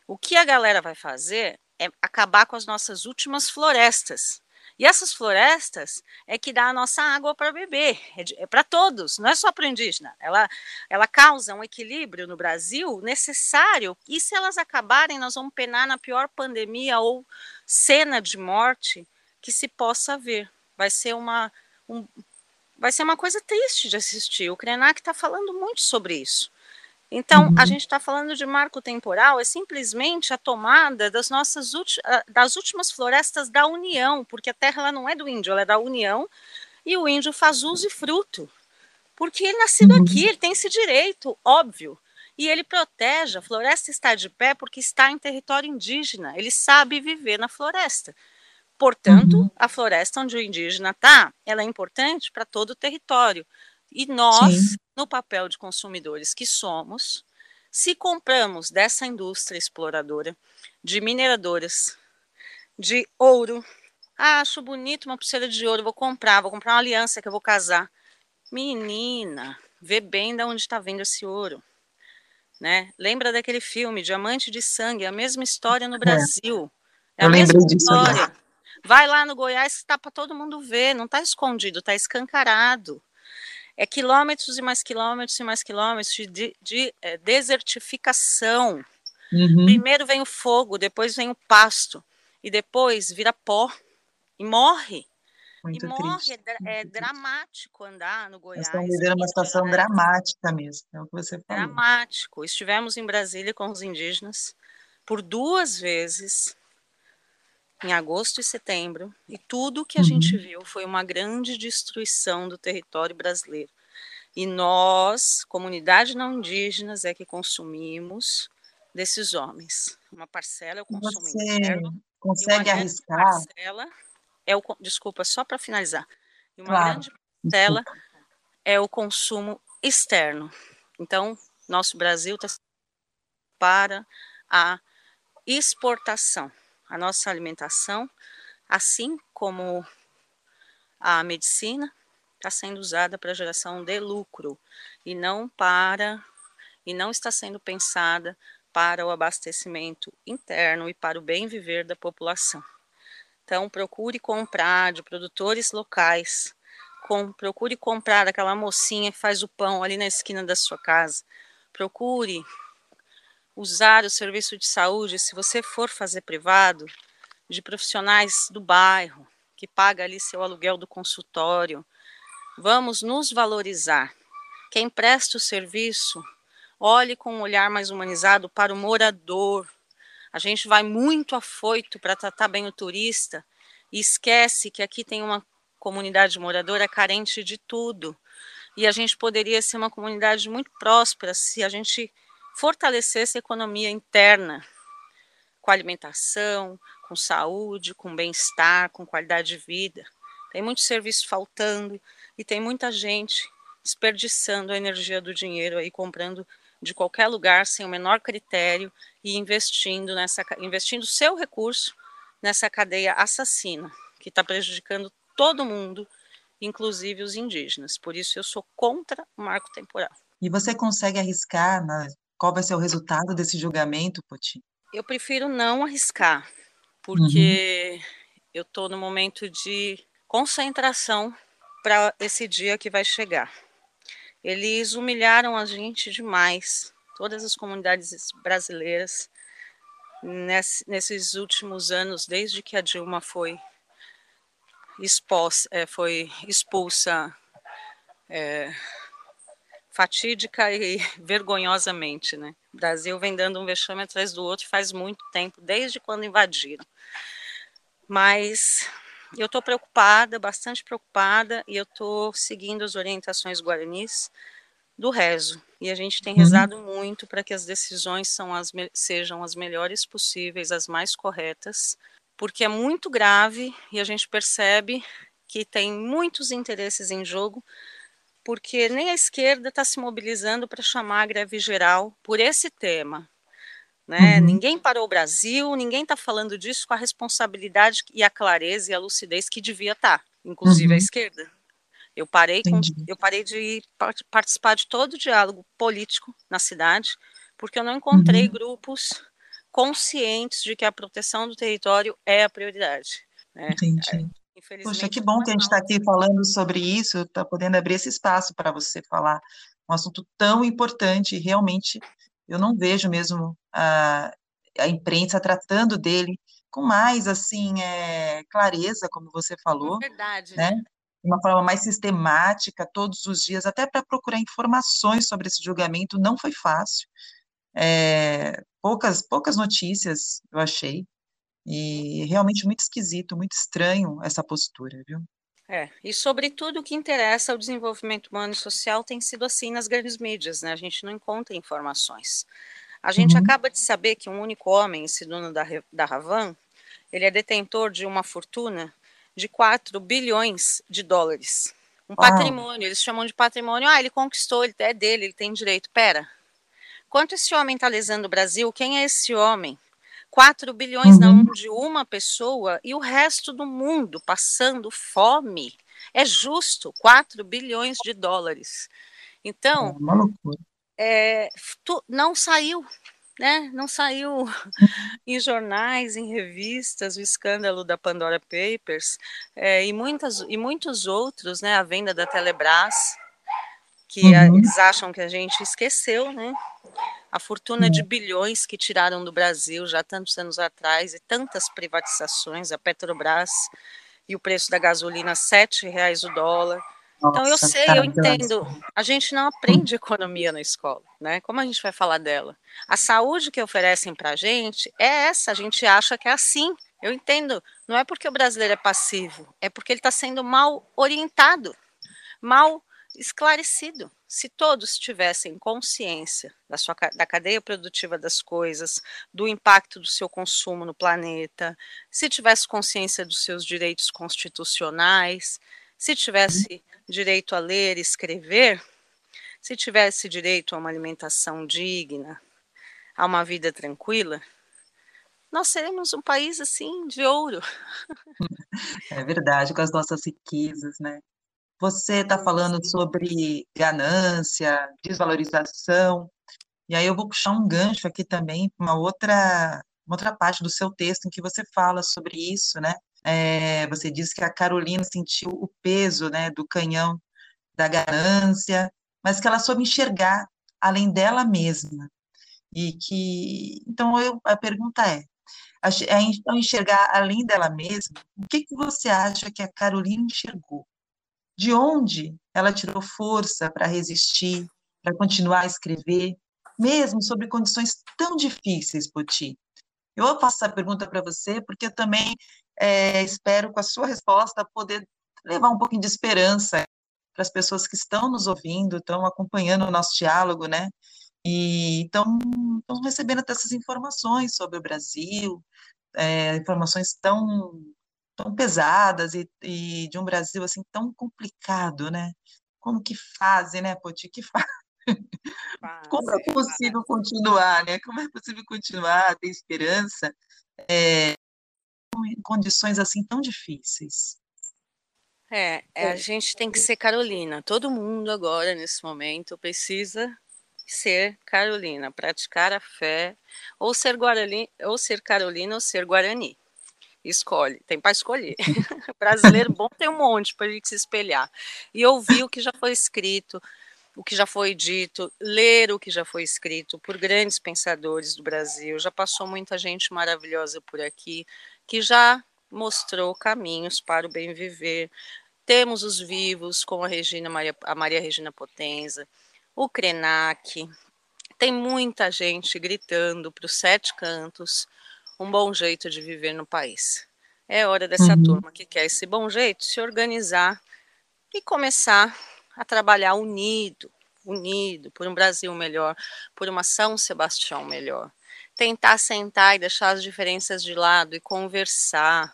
O que a galera vai fazer é acabar com as nossas últimas florestas. E essas florestas é que dá a nossa água para beber, é, é para todos, não é só para indígena. Ela, ela causa um equilíbrio no Brasil necessário, e se elas acabarem, nós vamos penar na pior pandemia ou cena de morte que se possa ver. Vai ser uma, um, vai ser uma coisa triste de assistir. O Krenak está falando muito sobre isso. Então, uhum. a gente está falando de marco temporal, é simplesmente a tomada das nossas das últimas florestas da União, porque a terra ela não é do índio, ela é da União, e o índio faz uso e fruto, porque ele é nascido uhum. aqui, ele tem esse direito, óbvio. E ele protege, a floresta está de pé porque está em território indígena, ele sabe viver na floresta. Portanto, uhum. a floresta onde o indígena está, ela é importante para todo o território. E nós, Sim. no papel de consumidores que somos, se compramos dessa indústria exploradora, de mineradoras, de ouro, ah, acho bonito uma pulseira de ouro, vou comprar, vou comprar uma aliança que eu vou casar. Menina, vê bem de onde está vindo esse ouro. Né? Lembra daquele filme Diamante de Sangue, a mesma história no é. Brasil. É, é a mesma história. Vai lá no Goiás que está para todo mundo ver, não está escondido, está escancarado é quilômetros e mais quilômetros e mais quilômetros de, de, é, desertificação. Uhum. Primeiro vem o fogo, depois vem o pasto, e depois vira pó e morre. Muito e morre, triste, é, é dramático andar no Goiás. Nós estamos vivendo uma situação dramática mesmo, é o que você falou. Dramático. Estivemos em Brasília com os indígenas por duas vezes, em agosto e setembro, e tudo que a uhum. gente viu foi uma grande destruição do território brasileiro. E nós, comunidade não indígenas, é que consumimos desses homens. Uma parcela é o consumo Você interno. Consegue arriscar? Parcela é o desculpa só para finalizar. E uma claro. grande parcela desculpa. é o consumo externo. Então, nosso Brasil está para a exportação a nossa alimentação, assim como a medicina, está sendo usada para geração de lucro e não para e não está sendo pensada para o abastecimento interno e para o bem viver da população. Então, procure comprar de produtores locais, com, procure comprar daquela mocinha que faz o pão ali na esquina da sua casa. Procure usar o serviço de saúde, se você for fazer privado, de profissionais do bairro, que paga ali seu aluguel do consultório. Vamos nos valorizar. Quem presta o serviço, olhe com um olhar mais humanizado para o morador. A gente vai muito afoito para tratar bem o turista e esquece que aqui tem uma comunidade moradora carente de tudo. E a gente poderia ser uma comunidade muito próspera se a gente fortalecesse a economia interna, com alimentação, com saúde, com bem-estar, com qualidade de vida. Tem muito serviço faltando e tem muita gente desperdiçando a energia do dinheiro aí comprando de qualquer lugar sem o menor critério e investindo nessa investindo seu recurso nessa cadeia assassina que está prejudicando todo mundo, inclusive os indígenas. Por isso eu sou contra o marco temporal. E você consegue arriscar na qual vai ser o resultado desse julgamento, Poti? Eu prefiro não arriscar, porque uhum. eu estou no momento de concentração para esse dia que vai chegar. Eles humilharam a gente demais, todas as comunidades brasileiras, nesses últimos anos, desde que a Dilma foi, expulsa, é, foi expulsa é, fatídica e vergonhosamente, né? O Brasil vem dando um vexame atrás do outro faz muito tempo, desde quando invadiram. Mas eu estou preocupada, bastante preocupada, e eu estou seguindo as orientações guaranis do rezo. E a gente tem uhum. rezado muito para que as decisões as, sejam as melhores possíveis, as mais corretas, porque é muito grave e a gente percebe que tem muitos interesses em jogo porque nem a esquerda está se mobilizando para chamar a greve geral por esse tema. Né? Uhum. Ninguém parou o Brasil, ninguém está falando disso com a responsabilidade e a clareza e a lucidez que devia estar, tá, inclusive uhum. a esquerda. Eu parei, com, eu parei de participar de todo o diálogo político na cidade, porque eu não encontrei uhum. grupos conscientes de que a proteção do território é a prioridade. Né? Entendi. Poxa, que bom que a gente está aqui falando sobre isso, está podendo abrir esse espaço para você falar um assunto tão importante, e realmente eu não vejo mesmo a, a imprensa tratando dele com mais, assim, é, clareza, como você falou. É verdade, né? né? de uma forma mais sistemática, todos os dias, até para procurar informações sobre esse julgamento, não foi fácil. É, poucas, poucas notícias eu achei, e realmente muito esquisito, muito estranho essa postura, viu? É, e sobretudo o que interessa ao desenvolvimento humano e social tem sido assim nas grandes mídias, né? A gente não encontra informações. A gente uhum. acaba de saber que um único homem, esse dono da, da Ravan, ele é detentor de uma fortuna de 4 bilhões de dólares. Um patrimônio, eles chamam de patrimônio. Ah, ele conquistou, ele é dele, ele tem direito. Pera, quanto esse homem está lesando o Brasil? Quem é esse homem? 4 bilhões uhum. na mão de uma pessoa e o resto do mundo passando fome. É justo, 4 bilhões de dólares. Então, é, tu, não saiu, né? Não saiu em jornais, em revistas, o escândalo da Pandora Papers é, e, muitas, e muitos outros, né? A venda da Telebrás, que uhum. a, eles acham que a gente esqueceu, né? A fortuna de bilhões que tiraram do Brasil já tantos anos atrás e tantas privatizações, a Petrobras e o preço da gasolina sete reais o dólar então eu sei, eu entendo. A gente não aprende economia na escola, né? Como a gente vai falar dela? A saúde que oferecem para a gente é essa. A gente acha que é assim. Eu entendo. Não é porque o brasileiro é passivo, é porque ele está sendo mal orientado, mal esclarecido. Se todos tivessem consciência da, sua, da cadeia produtiva das coisas, do impacto do seu consumo no planeta, se tivesse consciência dos seus direitos constitucionais, se tivesse direito a ler e escrever, se tivesse direito a uma alimentação digna, a uma vida tranquila, nós seremos um país assim de ouro. É verdade, com as nossas riquezas, né? Você está falando sobre ganância, desvalorização, e aí eu vou puxar um gancho aqui também, uma outra, uma outra parte do seu texto em que você fala sobre isso, né? É, você disse que a Carolina sentiu o peso né, do canhão da ganância, mas que ela soube enxergar além dela mesma. E que, então, eu, a pergunta é, ao enxergar além dela mesma, o que, que você acha que a Carolina enxergou? De onde ela tirou força para resistir, para continuar a escrever, mesmo sobre condições tão difíceis, Poti? Eu faço essa pergunta para você porque eu também é, espero, com a sua resposta, poder levar um pouquinho de esperança para as pessoas que estão nos ouvindo, estão acompanhando o nosso diálogo, né? E estão, estão recebendo essas informações sobre o Brasil, é, informações tão, tão pesadas e, e, de um Brasil assim tão complicado, né? Como que fazem, né, Poti? Que faz? Como é possível continuar, né? Como é possível continuar, ter esperança? É, em condições assim tão difíceis. É, é, a gente tem que ser Carolina. Todo mundo agora, nesse momento, precisa ser Carolina, praticar a fé, ou ser Guarani, ou ser Carolina, ou ser Guarani. Escolhe, tem para escolher. Brasileiro bom tem um monte para a gente se espelhar. E ouvir o que já foi escrito, o que já foi dito, ler o que já foi escrito por grandes pensadores do Brasil. Já passou muita gente maravilhosa por aqui que já mostrou caminhos para o bem viver. Temos os vivos, como a, Regina Maria, a Maria Regina Potenza, o Krenak. Tem muita gente gritando para os sete cantos um bom jeito de viver no país. É hora dessa uhum. turma que quer esse bom jeito se organizar e começar a trabalhar unido, unido por um Brasil melhor, por uma São Sebastião melhor tentar sentar e deixar as diferenças de lado e conversar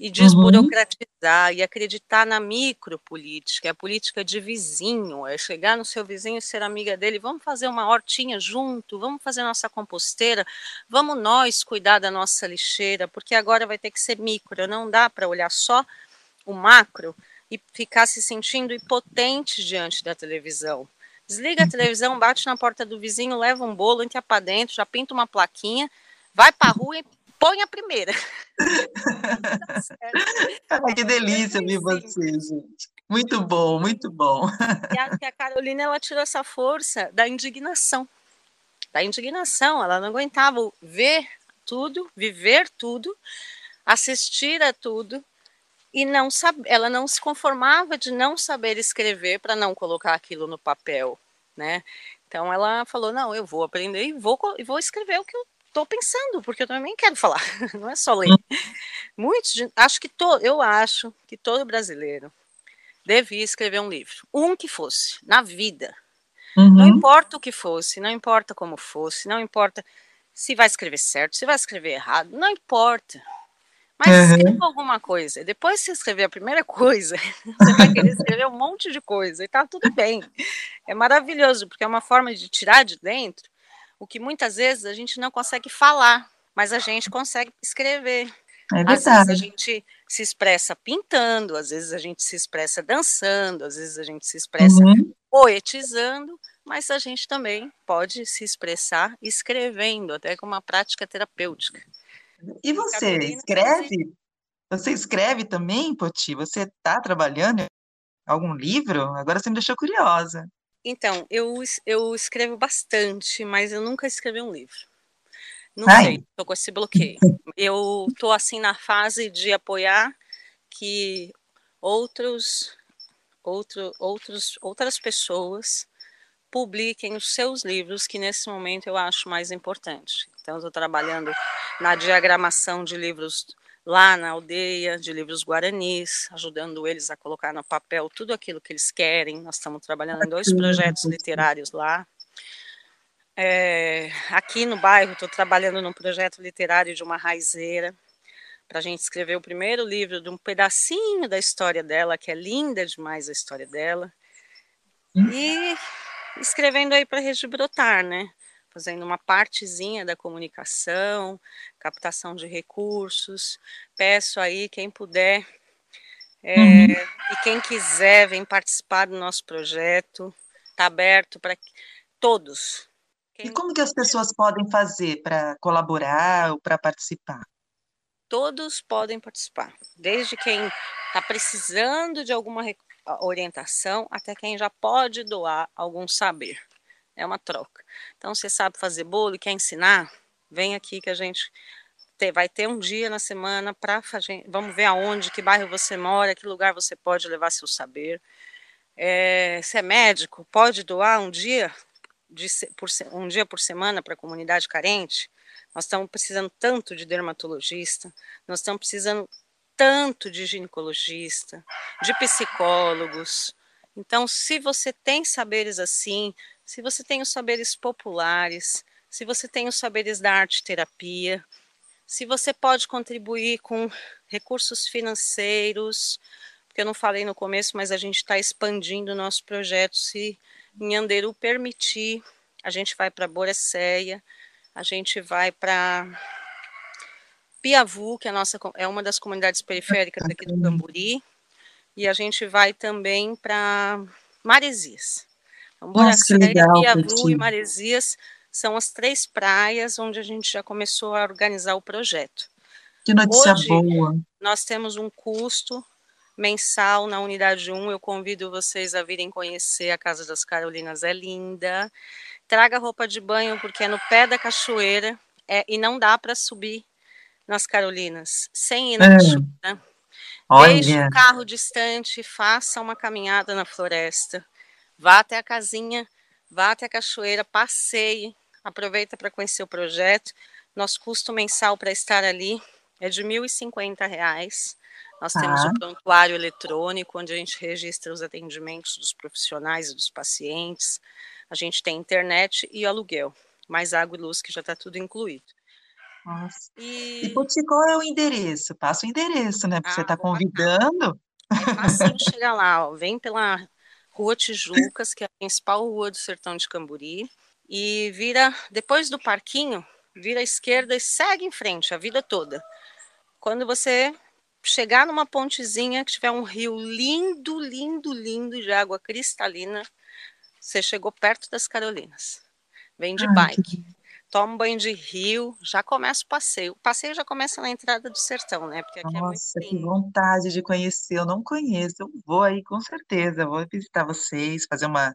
e uhum. desburocratizar uhum. e acreditar na micropolítica, a política de vizinho, é chegar no seu vizinho e ser amiga dele, vamos fazer uma hortinha junto, vamos fazer nossa composteira, vamos nós cuidar da nossa lixeira, porque agora vai ter que ser micro, não dá para olhar só o macro e ficar se sentindo impotente diante da televisão. Desliga a televisão, bate na porta do vizinho, leva um bolo, entra para dentro, já pinta uma plaquinha, vai para a rua e põe a primeira. Ai, que delícia ver você, gente. Muito bom, muito bom. E que a Carolina ela tirou essa força da indignação. Da indignação, ela não aguentava ver tudo, viver tudo, assistir a tudo e não sabe, ela não se conformava de não saber escrever para não colocar aquilo no papel, né? Então ela falou: não, eu vou aprender e vou, e vou escrever o que eu estou pensando, porque eu também quero falar, não é só ler. Muitos, acho que to, eu acho que todo brasileiro devia escrever um livro, um que fosse, na vida. Uhum. Não importa o que fosse, não importa como fosse, não importa se vai escrever certo, se vai escrever errado, não importa. Mas uhum. escreva alguma coisa. Depois que você escrever a primeira coisa, você vai querer escrever um monte de coisa. E tá tudo bem. É maravilhoso, porque é uma forma de tirar de dentro o que muitas vezes a gente não consegue falar, mas a gente consegue escrever. É às vezes a gente se expressa pintando, às vezes a gente se expressa dançando, às vezes a gente se expressa uhum. poetizando, mas a gente também pode se expressar escrevendo, até com uma prática terapêutica. E você escreve? Você escreve também, Poti? Você está trabalhando algum livro? Agora você me deixou curiosa. Então, eu, eu escrevo bastante, mas eu nunca escrevi um livro. Não Ai. sei, estou com esse bloqueio. Eu estou assim na fase de apoiar que outros, outro, outros, outras pessoas publiquem os seus livros, que nesse momento eu acho mais importante. Então, estou trabalhando na diagramação de livros lá na aldeia, de livros guaranis, ajudando eles a colocar no papel tudo aquilo que eles querem. Nós estamos trabalhando em dois projetos literários lá. É, aqui no bairro, estou trabalhando num projeto literário de uma raizeira, para a gente escrever o primeiro livro de um pedacinho da história dela, que é linda demais a história dela. E escrevendo aí para Regibrotar, né? Fazendo uma partezinha da comunicação, captação de recursos. Peço aí quem puder é, uhum. e quem quiser vem participar do nosso projeto. Está aberto para todos. Quem... E como que as pessoas podem fazer para colaborar ou para participar? Todos podem participar, desde quem está precisando de alguma orientação até quem já pode doar algum saber é uma troca. Então, você sabe fazer bolo e quer ensinar? Vem aqui que a gente ter, vai ter um dia na semana para fazer. Vamos ver aonde, que bairro você mora, que lugar você pode levar seu saber. É, se é médico, pode doar um dia de, por, um dia por semana para a comunidade carente. Nós estamos precisando tanto de dermatologista, nós estamos precisando tanto de ginecologista, de psicólogos. Então, se você tem saberes assim, se você tem os saberes populares, se você tem os saberes da arte terapia, se você pode contribuir com recursos financeiros, porque eu não falei no começo, mas a gente está expandindo o nosso projeto. Se em Anderu permitir, a gente vai para Boracéia, a gente vai para Piavu, que é, nossa, é uma das comunidades periféricas aqui do Camburi, e a gente vai também para Maresias. Boracéia, Piavu e Maresias são as três praias onde a gente já começou a organizar o projeto. Que notícia Hoje, boa! Nós temos um custo mensal na unidade 1. Eu convido vocês a virem conhecer a Casa das Carolinas, é linda. Traga roupa de banho, porque é no pé da cachoeira é, e não dá para subir nas Carolinas sem ir na é. cachoeira. Deixe o carro distante, faça uma caminhada na floresta. Vá até a casinha, vá até a cachoeira, passeie, aproveita para conhecer o projeto. Nosso custo mensal para estar ali é de R$ 1.050. Nós ah. temos o prontuário eletrônico, onde a gente registra os atendimentos dos profissionais e dos pacientes. A gente tem internet e aluguel, mais água e luz, que já está tudo incluído. Nossa. E, e qual é o endereço? Passa o endereço, né? Porque ah, você está convidando. É fácil chegar lá, ó. vem pela Rua Tijucas, que é a principal rua do sertão de Camburi, e vira, depois do parquinho, vira à esquerda e segue em frente a vida toda. Quando você chegar numa pontezinha que tiver um rio lindo, lindo, lindo de água cristalina, você chegou perto das Carolinas. Vem de Ai, bike. Que toma um banho de rio, já começa o passeio. O passeio já começa na entrada do sertão, né? Porque aqui Nossa, é muito que vontade de conhecer. Eu não conheço, eu vou aí com certeza. Vou visitar vocês, fazer uma.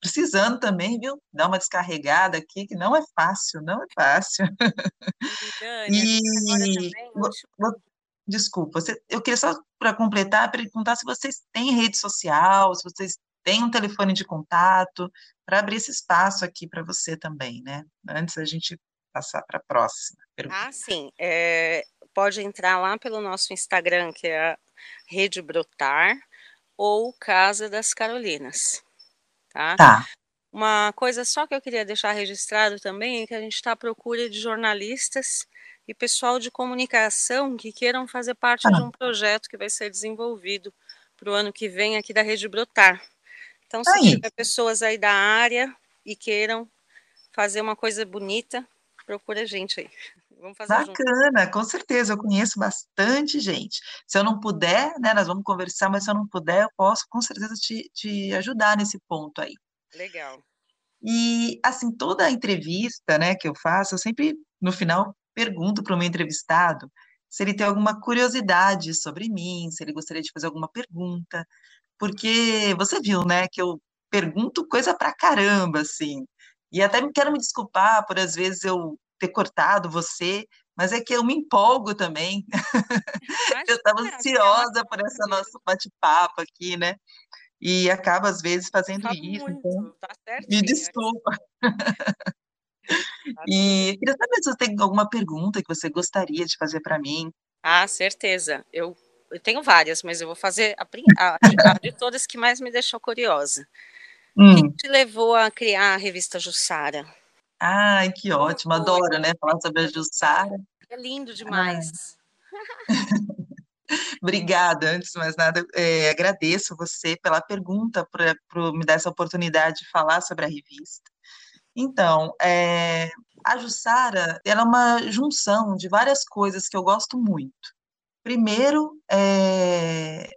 Precisando também, viu? Dar uma descarregada aqui, que não é fácil, não é fácil. E, Dani, e... também, desculpa, eu queria só para completar perguntar se vocês têm rede social, se vocês têm um telefone de contato para abrir esse espaço aqui para você também, né? Antes da gente passar para a próxima pergunta. Ah, sim. É, pode entrar lá pelo nosso Instagram, que é a Rede Brotar, ou Casa das Carolinas. Tá? tá. Uma coisa só que eu queria deixar registrado também é que a gente está à procura de jornalistas e pessoal de comunicação que queiram fazer parte ah. de um projeto que vai ser desenvolvido para o ano que vem aqui da Rede Brotar. Então, se aí. tiver pessoas aí da área e queiram fazer uma coisa bonita, procura a gente aí. Vamos fazer Bacana, junto. com certeza, eu conheço bastante gente. Se eu não puder, né, nós vamos conversar, mas se eu não puder, eu posso com certeza te, te ajudar nesse ponto aí. Legal. E, assim, toda a entrevista, né, que eu faço, eu sempre, no final, pergunto para o meu entrevistado se ele tem alguma curiosidade sobre mim, se ele gostaria de fazer alguma pergunta, porque você viu, né, que eu pergunto coisa pra caramba, assim, e até quero me desculpar por, às vezes, eu ter cortado você, mas é que eu me empolgo também. eu estava é ansiosa por esse nosso bate-papo aqui, né? E acaba, às vezes, fazendo isso. Muito, então, tá me desculpa. E queria saber se você tem alguma pergunta que você gostaria de fazer para mim. Ah, certeza. Eu, eu, tenho várias, mas eu vou fazer a, a, de todas que mais me deixou curiosa. Hum. O que hum. te levou a criar a revista Jussara? Ai, que ótimo, adoro, né, falar sobre a Jussara. É lindo demais. Obrigada, antes de mais nada, é, agradeço você pela pergunta, por, por me dar essa oportunidade de falar sobre a revista. Então, é, a Jussara ela é uma junção de várias coisas que eu gosto muito. Primeiro, é,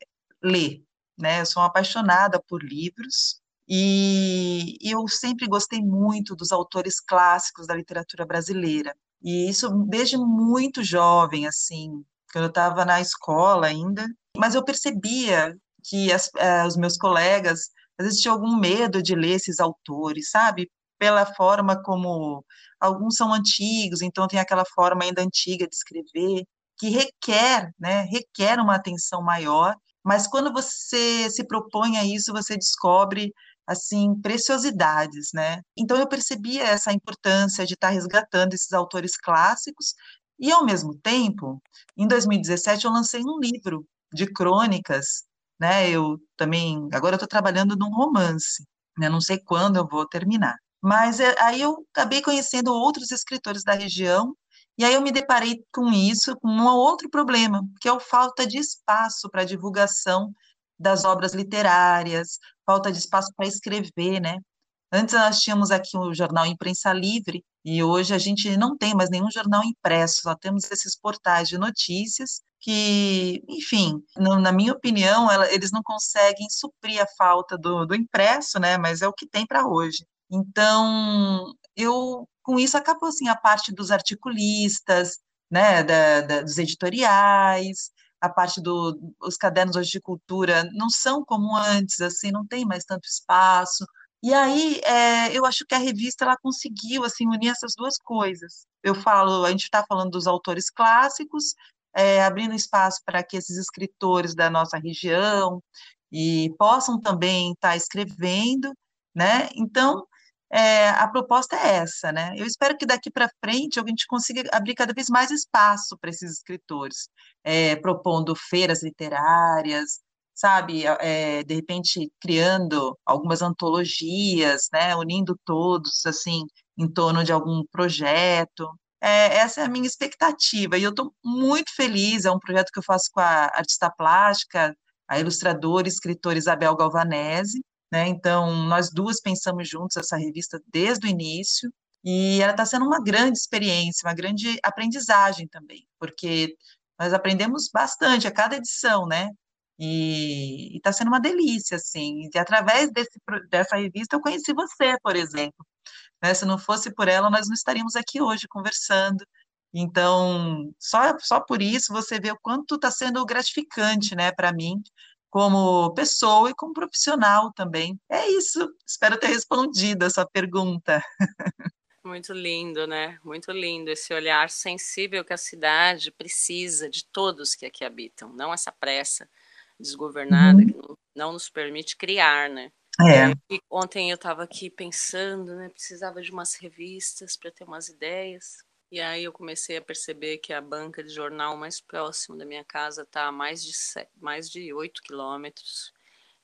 ler. Né? Eu sou apaixonada por livros e, e eu sempre gostei muito dos autores clássicos da literatura brasileira. E isso desde muito jovem, assim, quando eu estava na escola ainda. Mas eu percebia que as, uh, os meus colegas às vezes tinham algum medo de ler esses autores, sabe? pela forma como alguns são antigos, então tem aquela forma ainda antiga de escrever, que requer, né, requer uma atenção maior, mas quando você se propõe a isso, você descobre assim preciosidades, né? Então eu percebia essa importância de estar resgatando esses autores clássicos e ao mesmo tempo, em 2017 eu lancei um livro de crônicas, né? Eu também agora estou trabalhando num romance, né? Não sei quando eu vou terminar. Mas é, aí eu acabei conhecendo outros escritores da região, e aí eu me deparei com isso, com um outro problema, que é a falta de espaço para divulgação das obras literárias, falta de espaço para escrever, né? Antes nós tínhamos aqui o jornal Imprensa Livre, e hoje a gente não tem mais nenhum jornal impresso, só temos esses portais de notícias que, enfim, no, na minha opinião, ela, eles não conseguem suprir a falta do, do impresso, né? Mas é o que tem para hoje. Então, eu com isso acabou assim a parte dos articulistas, né, da, da, dos editoriais, a parte dos do, cadernos hoje de cultura não são como antes, assim, não tem mais tanto espaço. E aí, é, eu acho que a revista ela conseguiu assim unir essas duas coisas. Eu falo, a gente está falando dos autores clássicos, é, abrindo espaço para que esses escritores da nossa região e possam também estar tá escrevendo, né? Então, é, a proposta é essa, né? Eu espero que daqui para frente a gente consiga abrir cada vez mais espaço para esses escritores, é, propondo feiras literárias, sabe? É, de repente criando algumas antologias, né? Unindo todos, assim, em torno de algum projeto. É, essa é a minha expectativa e eu estou muito feliz. É um projeto que eu faço com a artista plástica, a ilustradora e escritora Isabel Galvanese. Né? Então, nós duas pensamos juntos essa revista desde o início, e ela está sendo uma grande experiência, uma grande aprendizagem também, porque nós aprendemos bastante a cada edição, né? E está sendo uma delícia, assim. E através desse, dessa revista eu conheci você, por exemplo. Né? Se não fosse por ela, nós não estaríamos aqui hoje conversando. Então, só, só por isso você vê o quanto está sendo gratificante, né, para mim, como pessoa e como profissional também. É isso. Espero ter respondido a sua pergunta. Muito lindo, né? Muito lindo esse olhar sensível que a cidade precisa de todos que aqui habitam, não essa pressa desgovernada uhum. que não, não, nos permite criar, né? É. E ontem eu estava aqui pensando, né? Precisava de umas revistas para ter umas ideias. E aí eu comecei a perceber que a banca de jornal mais próximo da minha casa está a mais de, mais de 8 quilômetros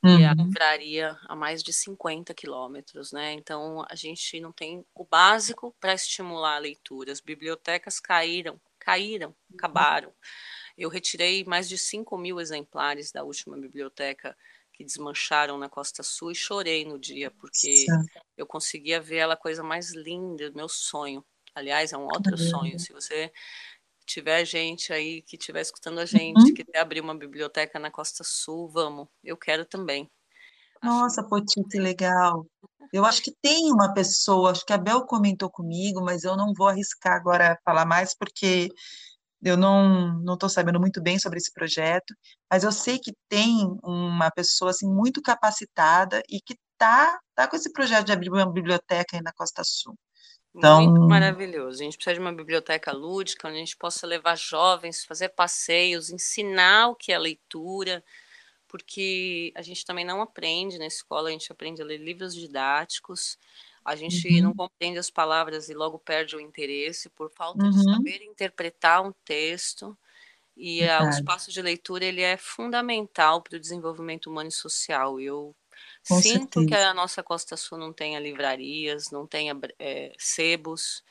uhum. e a uhum. livraria a mais de 50 quilômetros, né? Então a gente não tem o básico para estimular a leitura. As bibliotecas caíram, caíram, acabaram. Eu retirei mais de 5 mil exemplares da última biblioteca que desmancharam na Costa Sul e chorei no dia, porque eu conseguia ver ela coisa mais linda, meu sonho. Aliás, é um outro sonho. Se você tiver gente aí que estiver escutando a gente, uhum. que quer abrir uma biblioteca na Costa Sul, vamos. Eu quero também. Nossa, Poti, que legal. Eu acho que tem uma pessoa, acho que a Bel comentou comigo, mas eu não vou arriscar agora falar mais, porque eu não não estou sabendo muito bem sobre esse projeto, mas eu sei que tem uma pessoa assim muito capacitada e que tá tá com esse projeto de abrir uma biblioteca aí na Costa Sul. Então... Muito maravilhoso. A gente precisa de uma biblioteca lúdica, onde a gente possa levar jovens, fazer passeios, ensinar o que é leitura, porque a gente também não aprende na escola, a gente aprende a ler livros didáticos, a gente uhum. não compreende as palavras e logo perde o interesse por falta uhum. de saber interpretar um texto. E a, o espaço de leitura ele é fundamental para o desenvolvimento humano e social. Eu com Sinto certeza. que a nossa Costa Sul não tenha livrarias, não tenha é, sebos,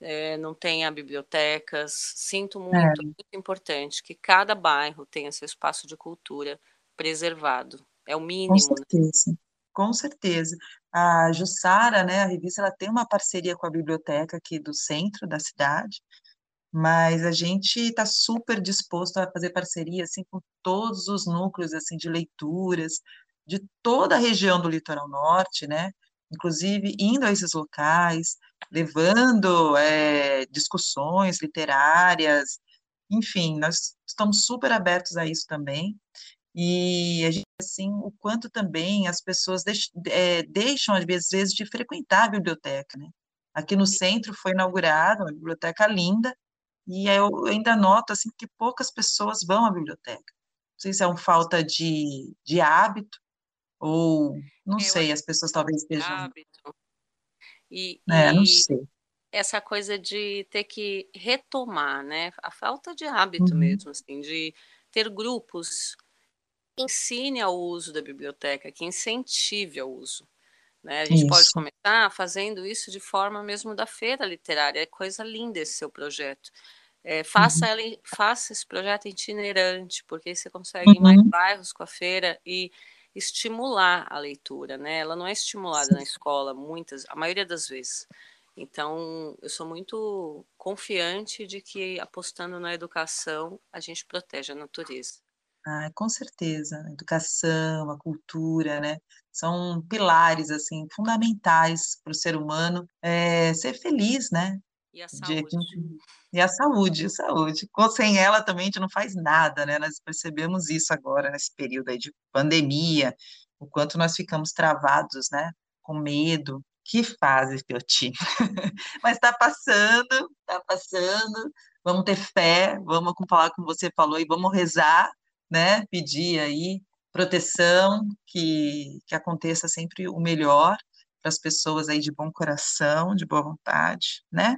é, não tenha bibliotecas. Sinto muito, é. muito importante que cada bairro tenha seu espaço de cultura preservado. É o mínimo. Com né? certeza. Né? Com certeza. A Jussara, né, a revista, ela tem uma parceria com a biblioteca aqui do centro da cidade, mas a gente está super disposto a fazer parceria assim com todos os núcleos assim de leituras, de toda a região do litoral norte, né? Inclusive indo a esses locais, levando é, discussões literárias, enfim, nós estamos super abertos a isso também. E a gente, assim, o quanto também as pessoas deix, é, deixam, às vezes, de frequentar a biblioteca, né? Aqui no centro foi inaugurada uma biblioteca linda, e eu ainda noto, assim, que poucas pessoas vão à biblioteca. Não sei se é uma falta de, de hábito, ou, não eu sei, as pessoas talvez estejam. Hábito. E, é, e não sei. Essa coisa de ter que retomar, né? A falta de hábito uhum. mesmo, assim, de ter grupos que ensine ao uso da biblioteca, que incentive ao uso. Né? A gente isso. pode começar fazendo isso de forma mesmo da feira literária. É coisa linda esse seu projeto. É, faça, uhum. ela, faça esse projeto itinerante, porque você consegue uhum. ir mais bairros com a feira e estimular a leitura, né? Ela não é estimulada Sim. na escola muitas, a maioria das vezes. Então, eu sou muito confiante de que apostando na educação, a gente protege a natureza. Ah, com certeza. A educação, a cultura, né? São pilares, assim, fundamentais para o ser humano é, ser feliz, né? E a saúde. De, e a saúde, saúde. Sem ela também a gente não faz nada, né? Nós percebemos isso agora, nesse período aí de pandemia, o quanto nós ficamos travados, né? Com medo. Que fase, Pioti. Mas está passando, está passando. Vamos ter fé, vamos falar como você falou e vamos rezar, né? Pedir aí proteção, que, que aconteça sempre o melhor para as pessoas aí de bom coração, de boa vontade, né?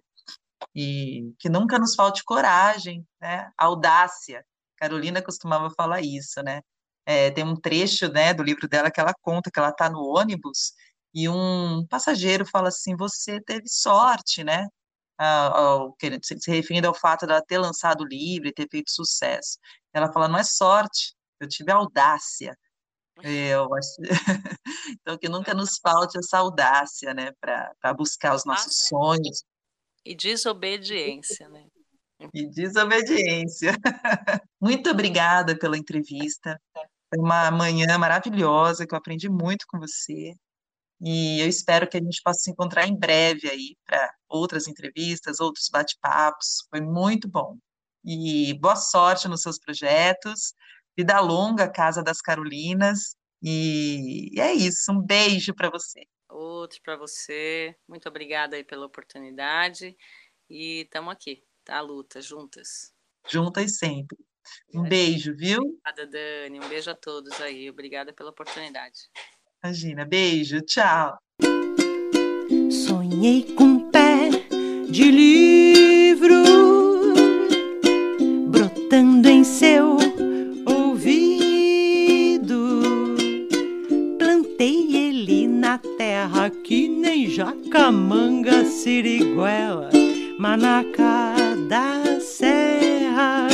E que nunca nos falte coragem, né? Audácia. Carolina costumava falar isso, né? É, tem um trecho, né, do livro dela que ela conta que ela está no ônibus e um passageiro fala assim: "Você teve sorte, né?" Ao, se referindo ao fato dela ter lançado o livro e ter feito sucesso. Ela fala: "Não é sorte, eu tive audácia." Eu acho... então que nunca nos falte essa audácia, né, para buscar os nossos sonhos, e desobediência, né? E desobediência. Muito obrigada pela entrevista. Foi uma manhã maravilhosa que eu aprendi muito com você. E eu espero que a gente possa se encontrar em breve aí para outras entrevistas, outros bate-papos. Foi muito bom. E boa sorte nos seus projetos. Vida longa, Casa das Carolinas. E é isso. Um beijo para você. Outro para você. Muito obrigada aí pela oportunidade. E estamos aqui, tá? Luta, juntas. Juntas sempre. Um beijo, viu? Obrigada, Dani. Um beijo a todos aí. Obrigada pela oportunidade. Imagina, beijo, tchau. Sonhei com pé de livro Jacamanga, Siriguela, Manacá da Serra.